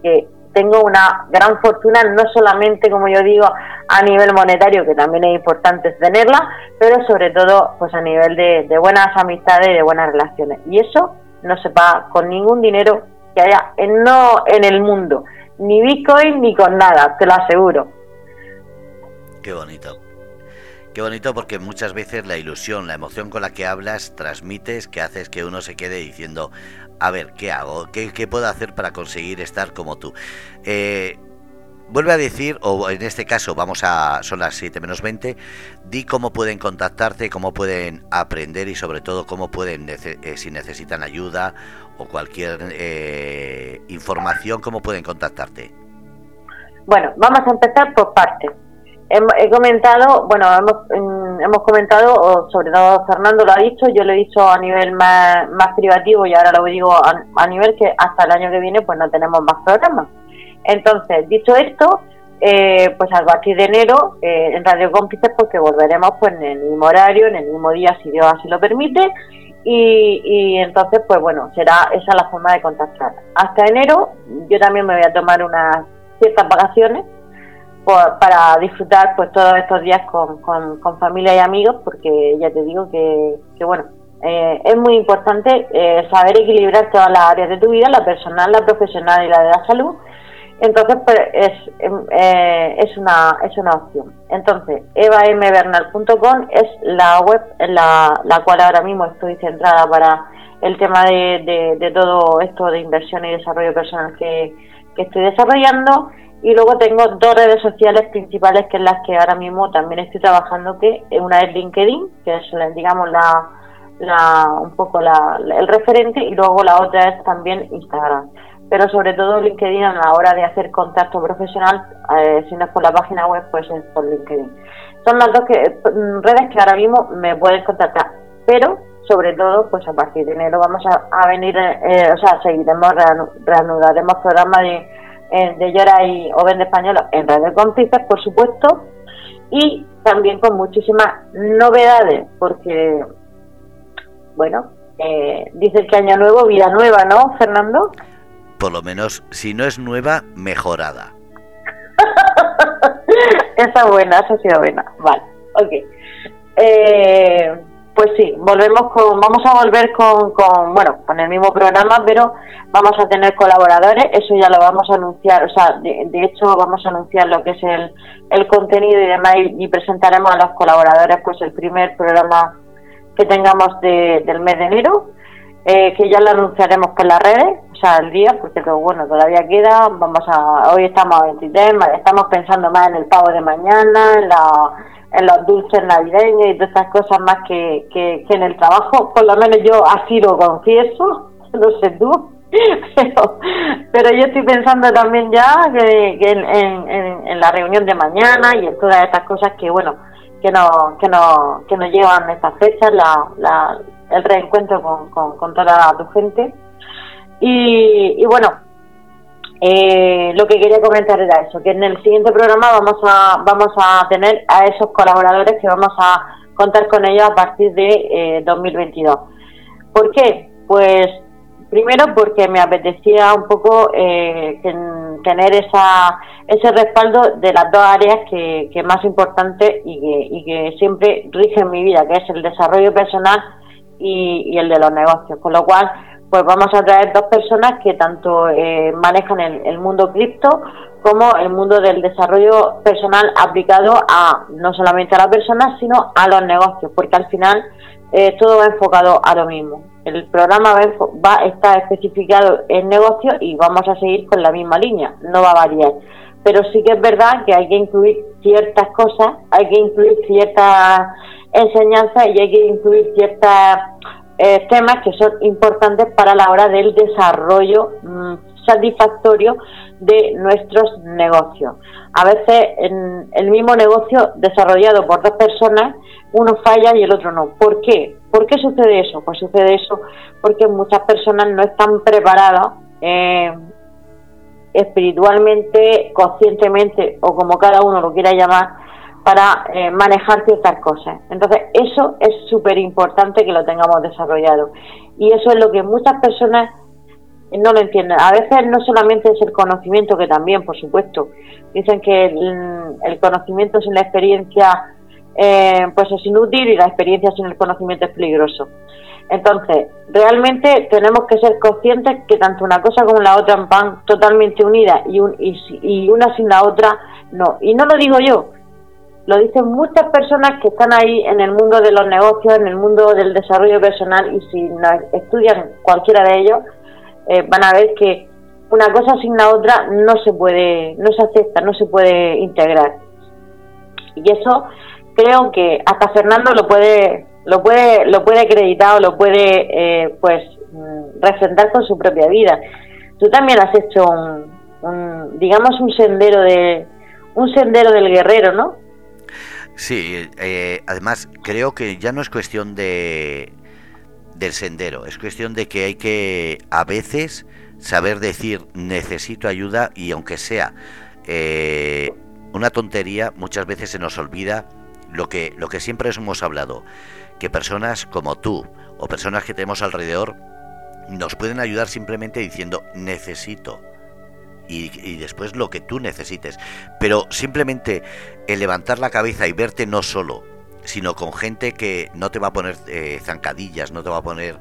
Que tengo una gran fortuna, no solamente, como yo digo, a nivel monetario, que también es importante tenerla, pero sobre todo pues a nivel de, buenas amistades y de buenas relaciones. Y eso no se paga con ningún dinero que haya en, no en el mundo, ni Bitcoin ni con nada, te lo aseguro. Qué bonito. Qué bonito porque muchas veces la ilusión, la emoción con la que hablas, transmites, que haces que uno se quede diciendo, a ver, ¿qué hago? ¿Qué, puedo hacer para conseguir estar como tú? Eh, vuelve a decir, o en este caso vamos a, son las 7 menos 20, di cómo pueden contactarte, cómo pueden aprender y sobre todo cómo pueden, eh, si necesitan ayuda o cualquier eh, información, cómo pueden contactarte. Bueno, vamos a empezar por partes he, comentado, bueno, hemos, hemos comentado, sobre todo Fernando lo ha dicho, yo lo he dicho a nivel más, más privativo y ahora lo digo a, nivel que hasta el año que viene pues no tenemos más programas. Entonces, dicho esto, eh, pues a partir de enero eh, en Radio Cómplices porque volveremos pues en el mismo horario, en el mismo día si Dios así lo permite y, y entonces pues bueno, será esa la forma de contactar. Hasta enero yo también me voy a tomar unas ciertas vacaciones para disfrutar pues todos estos días con, con, familia y amigos porque ya te digo que, que bueno eh, es muy importante eh, saber equilibrar todas las áreas de tu vida la personal la profesional y la de la salud. Entonces pues es, eh, es una es una opción. Entonces evambernal.com es la web en la, la cual ahora mismo estoy centrada para el tema de, de, todo esto de inversión y desarrollo personal que, que estoy desarrollando y luego tengo dos redes sociales principales que es las que ahora mismo también estoy trabajando, que una es LinkedIn, que es digamos la, la un poco la, el referente, y luego la otra es también Instagram. Pero sobre todo LinkedIn a la hora de hacer contacto profesional, eh, si no es por la página web, pues es por LinkedIn. Son las dos que, mm, redes que ahora mismo me pueden contactar, pero sobre todo, pues a partir de enero vamos a, venir, eh, o sea, seguiremos, reanudaremos programas de de Llora y Oven Español en Radio Cómplices, por supuesto, y también con muchísimas novedades, porque, bueno, eh, dice que año nuevo, vida nueva, ¿no, Fernando? Por lo menos, si no es nueva, mejorada. esa buena, esa ha sido buena. Vale, ok. Eh, pues sí, volvemos con, vamos a volver con, con, bueno, con el mismo programa, pero vamos a tener colaboradores, eso ya lo vamos a anunciar, o sea, de, hecho vamos a anunciar lo que es el, el contenido y demás y, presentaremos a los colaboradores pues el primer programa que tengamos de, del mes de enero, eh, que ya lo anunciaremos por las redes, o sea, el día, porque bueno, todavía queda, vamos a, hoy estamos a 23, estamos pensando más en el pago de mañana, en la en los dulces navideños y todas estas cosas más que, que, en el trabajo. Por lo menos yo así lo confieso, no sé tú, pero, yo estoy pensando también ya que, en, en, la reunión de mañana y en todas estas cosas que, bueno, que nos, que nos, que nos llevan estas fechas, la, la, el reencuentro con, con, toda tu gente. Y, y bueno, eh, lo que quería comentar era eso, que en el siguiente programa vamos a, vamos a tener a esos colaboradores que vamos a contar con ellos a partir de 2022. Eh, ¿Por qué? Pues primero porque me apetecía un poco eh, tener esa, ese respaldo de las dos áreas que, que más importantes y que, y que siempre rigen mi vida, que es el desarrollo personal y, y el de los negocios. Con lo cual, pues vamos a traer dos personas que tanto eh, manejan el, mundo cripto como el mundo del desarrollo personal aplicado a no solamente a las personas, sino a los negocios, porque al final eh, todo va enfocado a lo mismo. El programa va, va a estar especificado en negocios y vamos a seguir con la misma línea, no va a variar. Pero sí que es verdad que hay que incluir ciertas cosas, hay que incluir ciertas enseñanzas y hay que incluir ciertas eh, temas que son importantes para la hora del desarrollo mm, satisfactorio de nuestros negocios. A veces en el mismo negocio desarrollado por dos personas, uno falla y el otro no. ¿Por qué? ¿Por qué sucede eso? Pues sucede eso porque muchas personas no están preparadas eh, espiritualmente, conscientemente o como cada uno lo quiera llamar, para eh, manejar ciertas cosas. Entonces, eso es súper importante que lo tengamos desarrollado. Y eso es lo que muchas personas no lo entienden. A veces no solamente es el conocimiento, que también, por supuesto. Dicen que el, conocimiento sin la experiencia eh, pues es inútil y la experiencia sin el conocimiento es peligroso. Entonces, realmente tenemos que ser conscientes que tanto una cosa como la otra van totalmente unidas y, y una sin la otra no. Y no lo digo yo, lo dicen muchas personas que están ahí en el mundo de los negocios, en el mundo del desarrollo personal y si estudian cualquiera de ellos, eh, van a ver que una cosa sin la otra no se puede, no se acepta, no se puede integrar. Y eso creo que hasta Fernando lo puede, lo puede, lo puede acreditar o lo puede, eh, pues, mm, refrendar con su propia vida. Tú también has hecho un digamos, un sendero de, un sendero del guerrero, ¿no? Sí, eh, además creo que ya no es cuestión de del sendero, es cuestión de que hay que a veces saber decir necesito ayuda y aunque sea eh, una tontería, muchas veces se nos olvida lo que, lo que siempre hemos hablado, que personas como tú o personas que tenemos alrededor nos pueden ayudar simplemente diciendo necesito y, después lo que tú necesites. Pero simplemente el levantar la cabeza y verte no solo, sino con gente que no te va a poner eh, zancadillas, no te va a poner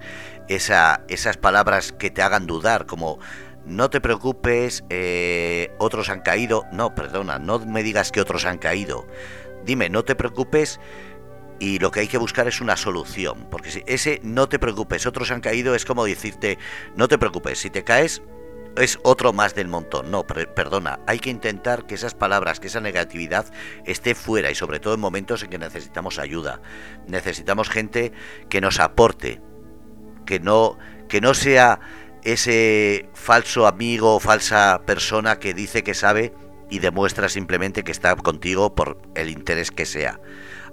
esa, esas palabras que te hagan dudar, como no te preocupes, eh, otros han caído. No, perdona, no me digas que otros han caído. Dime, no te preocupes y lo que hay que buscar es una solución. Porque si ese no te preocupes, otros han caído, es como decirte, no te preocupes, si te caes, es otro más del montón. No, perdona, hay que intentar que esas palabras, que esa negatividad esté fuera y sobre todo en momentos en que necesitamos ayuda. Necesitamos gente que nos aporte, que no, que no sea ese falso amigo o falsa persona que dice que sabe y demuestra simplemente que está contigo por el interés que sea.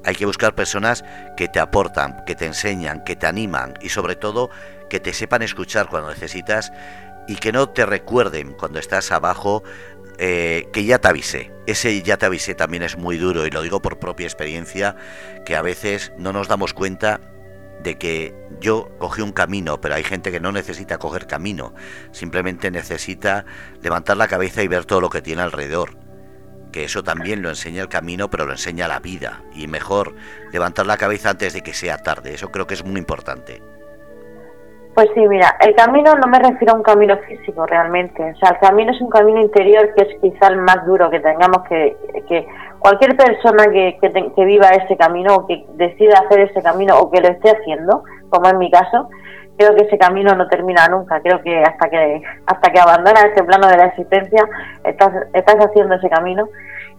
Hay que buscar personas que te aportan, que te enseñan, que te animan y sobre todo que te sepan escuchar cuando necesitas y que no te recuerden cuando estás abajo eh, que ya te avisé. Ese ya te avisé también es muy duro y lo digo por propia experiencia, que a veces no nos damos cuenta de que yo cogí un camino, pero hay gente que no necesita coger camino, simplemente necesita levantar la cabeza y ver todo lo que tiene alrededor. Que eso también lo enseña el camino, pero lo enseña la vida. Y mejor levantar la cabeza antes de que sea tarde. Eso creo que es muy importante. Pues sí, mira, el camino no me refiero a un camino físico realmente. O sea, el camino es un camino interior que es quizá el más duro que tengamos que... que cualquier persona que, que, viva ese camino o que decida hacer ese camino o que lo esté haciendo, como en mi caso, creo que ese camino no termina nunca. Creo que hasta que hasta que abandonas este plano de la existencia estás, estás haciendo ese camino.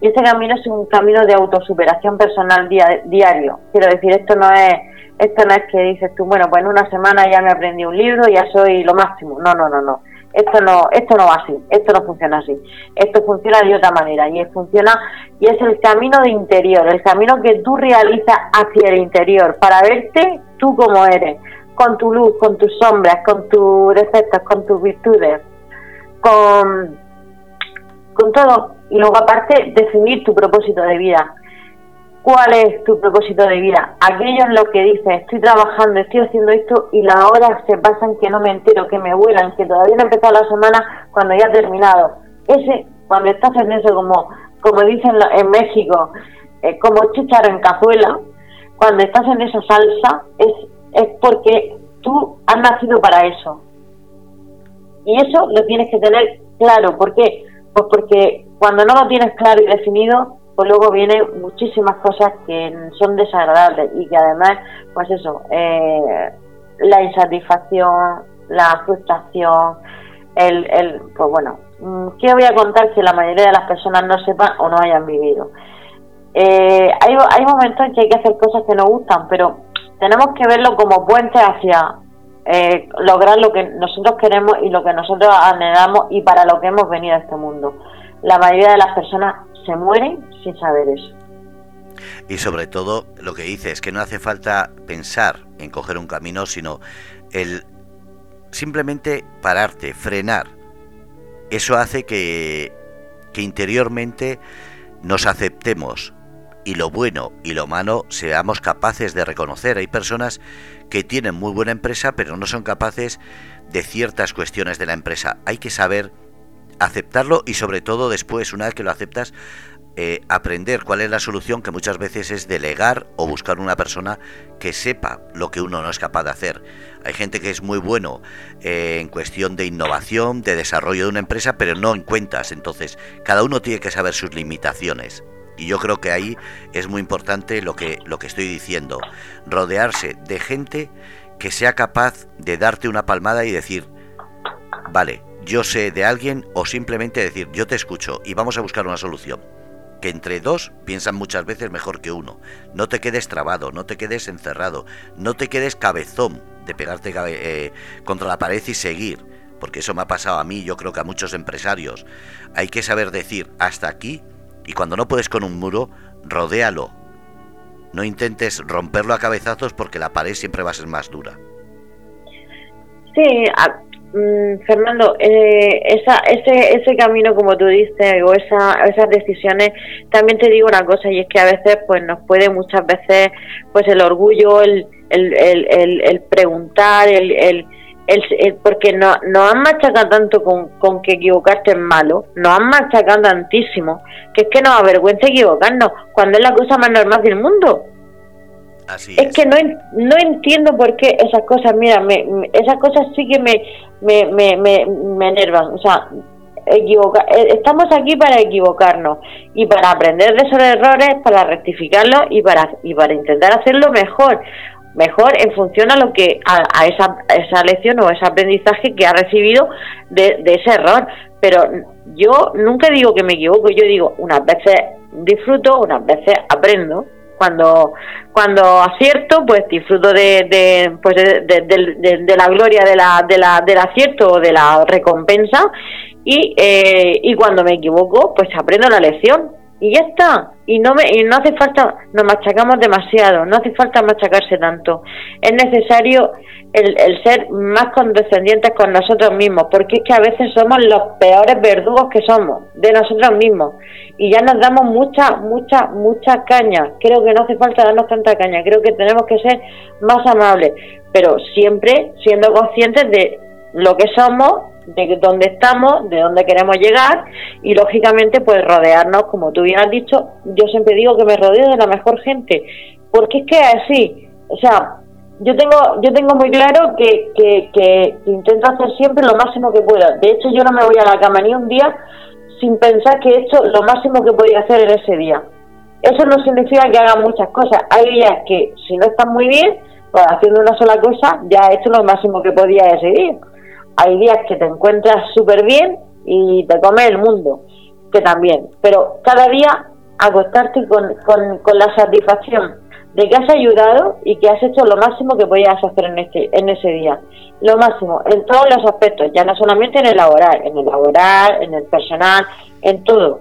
Y ese camino es un camino de autosuperación personal diario. Quiero decir, esto no es esto no es que dices tú, bueno, pues en una semana ya me aprendí un libro, ya soy lo máximo. No, no, no, no. Esto no, esto no va así, esto no funciona así. Esto funciona de otra manera y funciona y es el camino de interior, el camino que tú realizas hacia el interior para verte tú como eres, con tu luz, con tus sombras, con tus defectos, con tus virtudes, con con todo y luego aparte definir tu propósito de vida cuál es tu propósito de vida. Aquello es lo que dices, estoy trabajando, estoy haciendo esto y las horas se pasan que no me entero, que me vuelan, que todavía no he empezado la semana cuando ya ha terminado. Ese, cuando estás en eso, como, como dicen en México, eh, como chicharo en cazuela, cuando estás en esa salsa, es, es porque tú has nacido para eso. Y eso lo tienes que tener claro. ¿Por qué? Pues porque cuando no lo tienes claro y definido, pues luego vienen muchísimas cosas que son desagradables y que además, pues eso, eh, la insatisfacción, la frustración, el, el, pues bueno, mm, ¿qué voy a contar que la mayoría de las personas no sepan o no hayan vivido? Eh, hay, hay momentos en que hay que hacer cosas que nos gustan, pero tenemos que verlo como puente hacia eh, lograr lo que nosotros queremos y lo que nosotros anhelamos y para lo que hemos venido a este mundo. La mayoría de las personas se mueren sin saber eso. Y sobre todo lo que dice es que no hace falta pensar en coger un camino, sino el simplemente pararte, frenar. Eso hace que, que interiormente nos aceptemos y lo bueno y lo malo seamos capaces de reconocer. Hay personas que tienen muy buena empresa pero no son capaces de ciertas cuestiones de la empresa. Hay que saber aceptarlo y sobre todo después, una vez que lo aceptas, eh, aprender cuál es la solución, que muchas veces es delegar o buscar una persona que sepa lo que uno no es capaz de hacer. Hay gente que es muy bueno eh, en cuestión de innovación, de desarrollo de una empresa, pero no en cuentas. Entonces, cada uno tiene que saber sus limitaciones. Y yo creo que ahí es muy importante lo que, lo que estoy diciendo. Rodearse de gente que sea capaz de darte una palmada y decir, vale, yo sé de alguien o simplemente decir yo te escucho y vamos a buscar una solución. Que entre dos piensan muchas veces mejor que uno. No te quedes trabado, no te quedes encerrado, no te quedes cabezón de pegarte eh, contra la pared y seguir. Porque eso me ha pasado a mí, yo creo que a muchos empresarios. Hay que saber decir hasta aquí y cuando no puedes con un muro, rodéalo. No intentes romperlo a cabezazos porque la pared siempre va a ser más dura. Sí, Mm, Fernando, eh, esa, ese, ese camino, como tú dices, o esa, esas decisiones, también te digo una cosa, y es que a veces pues nos puede muchas veces pues el orgullo, el, el, el, el, preguntar, el, el, el, porque no, nos han machacado tanto con, con que equivocarte es malo, nos han machacado tantísimo, que es que nos avergüenza equivocarnos, cuando es la cosa más normal del mundo es, que no, no entiendo por qué esas cosas, mira, me, esas cosas sí que me, me, me, me, enervan. O sea, equivoca eh, estamos aquí para equivocarnos y para aprender de esos errores, para rectificarlos y para, y para intentar hacerlo mejor. Mejor en función a lo que a, esa, esa lección o ese aprendizaje que ha recibido de, de ese error. Pero yo nunca digo que me equivoco, yo digo, unas veces disfruto, unas veces aprendo. Cuando cuando acierto pues disfruto de, de pues de, la gloria de la, de la, del acierto o de la recompensa. Y, eh, y cuando me equivoco pues aprendo la lección y ya está. Y no me y no hace falta nos machacamos demasiado no hace falta machacarse tanto. Es necesario el, el ser más condescendientes con nosotros mismos porque es que a veces somos los peores verdugos que somos de nosotros mismos. Y ya nos damos mucha mucha mucha caña. Creo que no hace falta darnos tanta caña creo que tenemos que ser más amables pero siempre siendo conscientes de lo que somos de dónde estamos, de dónde queremos llegar y lógicamente pues rodearnos, como tú bien has dicho, yo siempre digo que me rodeo de la mejor gente, porque es que es así, o sea, yo tengo yo tengo muy claro que, que, que, intento hacer siempre lo máximo que pueda. De hecho, yo no me voy a la cama ni un día sin pensar que he hecho lo máximo que podía hacer en ese día. Eso no significa que haga muchas cosas. Hay días que si no están muy bien, pues haciendo una sola cosa ya he hecho lo máximo que podía ese día. Hay días que te encuentras súper bien y te come el mundo, que también. Pero cada día acostarte con, con, con la satisfacción de que has ayudado y que has hecho lo máximo que podías hacer en, este, en ese día. Lo máximo, en todos los aspectos, ya no solamente en el laboral, en el laboral, en el personal, en todo.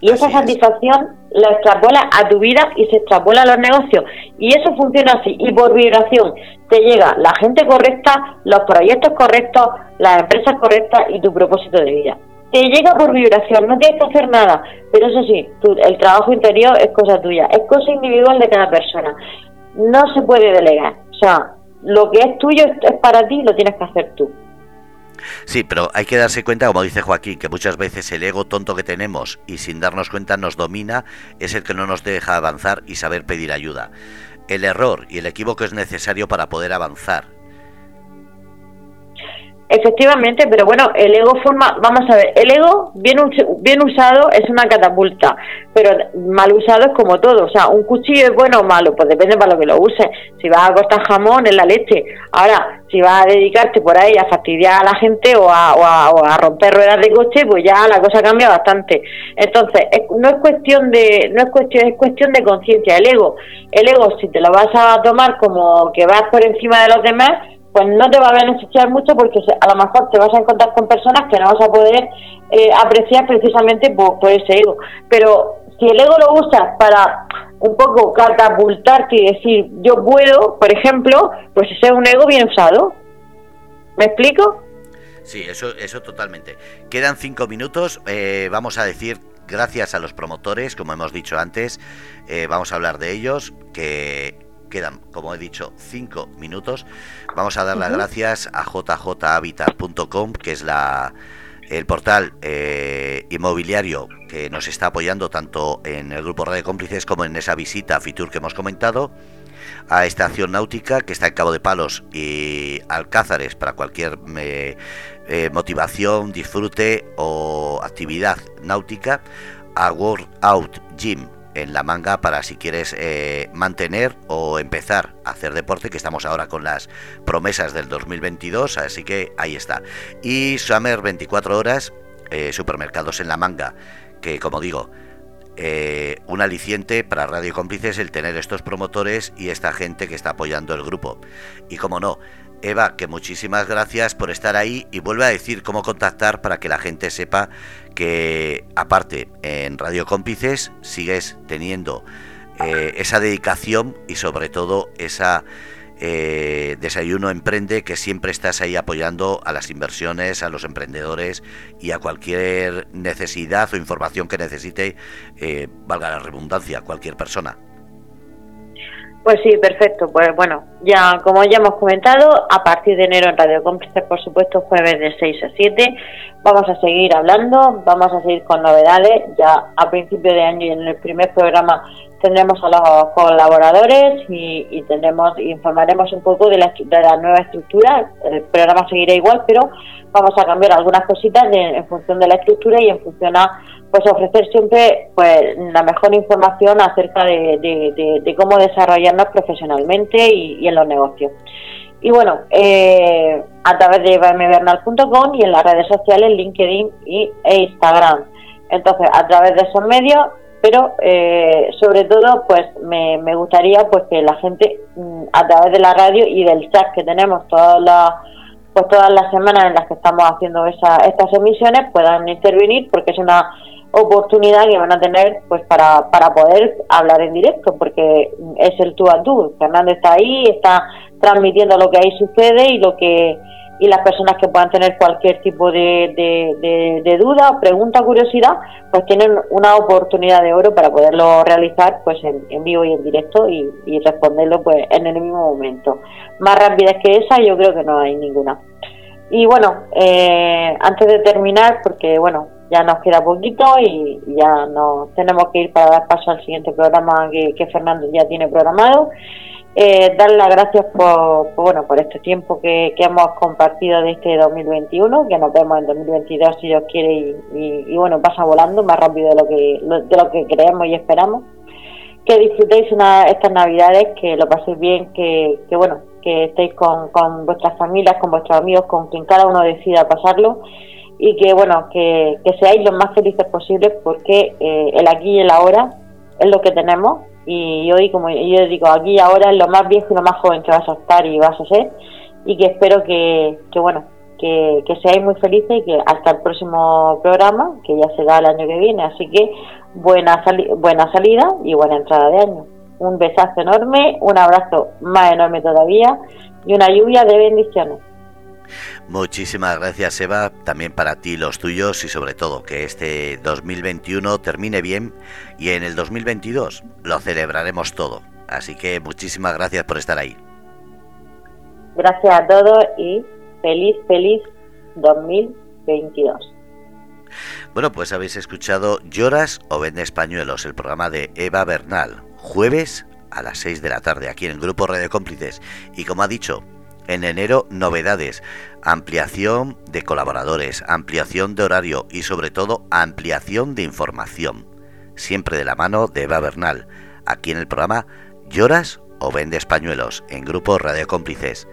Y esa satisfacción la extrapola a tu vida y se extrapola a los negocios. Y eso funciona así. Y por vibración te llega la gente correcta, los proyectos correctos, las empresas correctas y tu propósito de vida te llega por vibración, no tienes que hacer nada, pero eso sí, el trabajo interior es cosa tuya, es cosa individual de cada persona, no se puede delegar, o sea, lo que es tuyo es para ti, lo tienes que hacer tú. Sí, pero hay que darse cuenta, como dice Joaquín, que muchas veces el ego tonto que tenemos y sin darnos cuenta nos domina, es el que no nos deja avanzar y saber pedir ayuda. El error y el equívoco es necesario para poder avanzar Efectivamente, pero bueno, el ego forma, vamos a ver, el ego bien, bien usado es una catapulta, pero mal usado es como todo, o sea, un cuchillo es bueno o malo, pues depende para lo que lo uses, si vas a cortar jamón es la leche, ahora, si vas a dedicarte por ahí a fastidiar a la gente o a, o a, romper ruedas de coche, pues ya la cosa cambia bastante, entonces, no es cuestión de, no es cuestión, es cuestión de conciencia, el ego, el ego si te lo vas a tomar como que vas por encima de los demás, pues no te va a beneficiar mucho porque a lo mejor te vas a encontrar con personas que no vas a poder eh, apreciar precisamente por, ese ego. Pero si el ego lo usas para un poco catapultarte y decir yo puedo, por ejemplo, pues ese es un ego bien usado. ¿Me explico? Sí, eso, eso totalmente. Quedan cinco minutos. Eh, vamos a decir gracias a los promotores, como hemos dicho antes, eh, vamos a hablar de ellos, que quedan, como he dicho, cinco minutos. Vamos a dar las gracias a jjhabitat.com, que es la el portal eh, inmobiliario que nos está apoyando tanto en el grupo Radio Cómplices como en esa visita a Fitur que hemos comentado, a Estación Náutica que está en Cabo de Palos y Alcázares para cualquier eh, eh, motivación, disfrute o actividad náutica, a World Out Gym en la manga para si quieres eh, mantener o empezar a hacer deporte, que estamos ahora con las promesas del 2022, así que ahí está. Y Summer 24 horas, eh, supermercados en la manga, que como digo, eh, un aliciente para Radio Cómplices el tener estos promotores y esta gente que está apoyando el grupo. Y como no, Eva, que muchísimas gracias por estar ahí y vuelve a decir cómo contactar para que la gente sepa que aparte en Radio Cómplices sigues teniendo eh, esa dedicación y sobre todo esa eh, desayuno emprende que siempre estás ahí apoyando a las inversiones, a los emprendedores y a cualquier necesidad o información que necesite, eh, valga la redundancia, cualquier persona. Pues sí, perfecto. Pues bueno, ya como ya hemos comentado, a partir de enero en Radio Cómplices, por supuesto, jueves de 6 a 7, vamos a seguir hablando, vamos a seguir con novedades. Ya a principio de año y en el primer programa tendremos a los colaboradores y, y informaremos un poco de la, de la nueva estructura. El programa seguirá igual, pero vamos a cambiar algunas cositas en función de la estructura y en función a pues ofrecer siempre pues la mejor información acerca de, cómo desarrollarnos profesionalmente y, en los negocios. Y bueno, eh, a través de bmvernal.com y en las redes sociales, LinkedIn y, e Instagram. Entonces, a través de esos medios, pero eh, sobre todo, pues me, me gustaría pues que la gente, mm, a través de la radio y del chat que tenemos todas las pues todas las semanas en las que estamos haciendo esa, estas emisiones puedan intervenir porque es una oportunidad que van a tener pues para, para poder hablar en directo porque es el tú a tú. Fernando está ahí está transmitiendo lo que ahí sucede y lo que y las personas que puedan tener cualquier tipo de, de, duda, pregunta, curiosidad, pues tienen una oportunidad de oro para poderlo realizar pues en, en vivo y en directo y, y, responderlo pues en el mismo momento. Más rapidez que esa yo creo que no hay ninguna. y bueno, eh, antes de terminar, porque bueno, ya nos queda poquito y ya nos tenemos que ir para dar paso al siguiente programa que, Fernando ya tiene programado. Eh, dar las gracias por, bueno por este tiempo que, hemos compartido de este 2021 que nos vemos en 2022 si Dios quiere y, bueno pasa volando más rápido de lo que de lo que creemos y esperamos. Que disfrutéis estas navidades que lo paséis bien que, que bueno que estéis con, con vuestras familias con vuestros amigos con quien cada uno decida pasarlo y que bueno que, seáis los más felices posibles porque eh, el aquí y el ahora es lo que tenemos y hoy como yo digo aquí ahora es lo más viejo y lo más joven que vas a estar y vas a ser. Y que espero que, que bueno que, que, seáis muy felices y que hasta el próximo programa que ya será el año que viene. Así que buena buena salida y buena entrada de año. Un besazo enorme un abrazo más enorme todavía y una lluvia de bendiciones Muchísimas gracias Eva, también para ti los tuyos y sobre todo que este 2021 termine bien y en el 2022 lo celebraremos todo. Así que muchísimas gracias por estar ahí. Gracias a todos y feliz, feliz 2022. Bueno, pues habéis escuchado Lloras o Vendes Pañuelos, el programa de Eva Bernal, jueves a las 6 de la tarde aquí en el Grupo Red de Cómplices. Y como ha dicho, en enero, novedades, ampliación de colaboradores, ampliación de horario y sobre todo ampliación de información. Siempre de la mano de Eva Bernal, aquí en el programa Lloras o Vendes Pañuelos, en Grupo Radio Cómplices.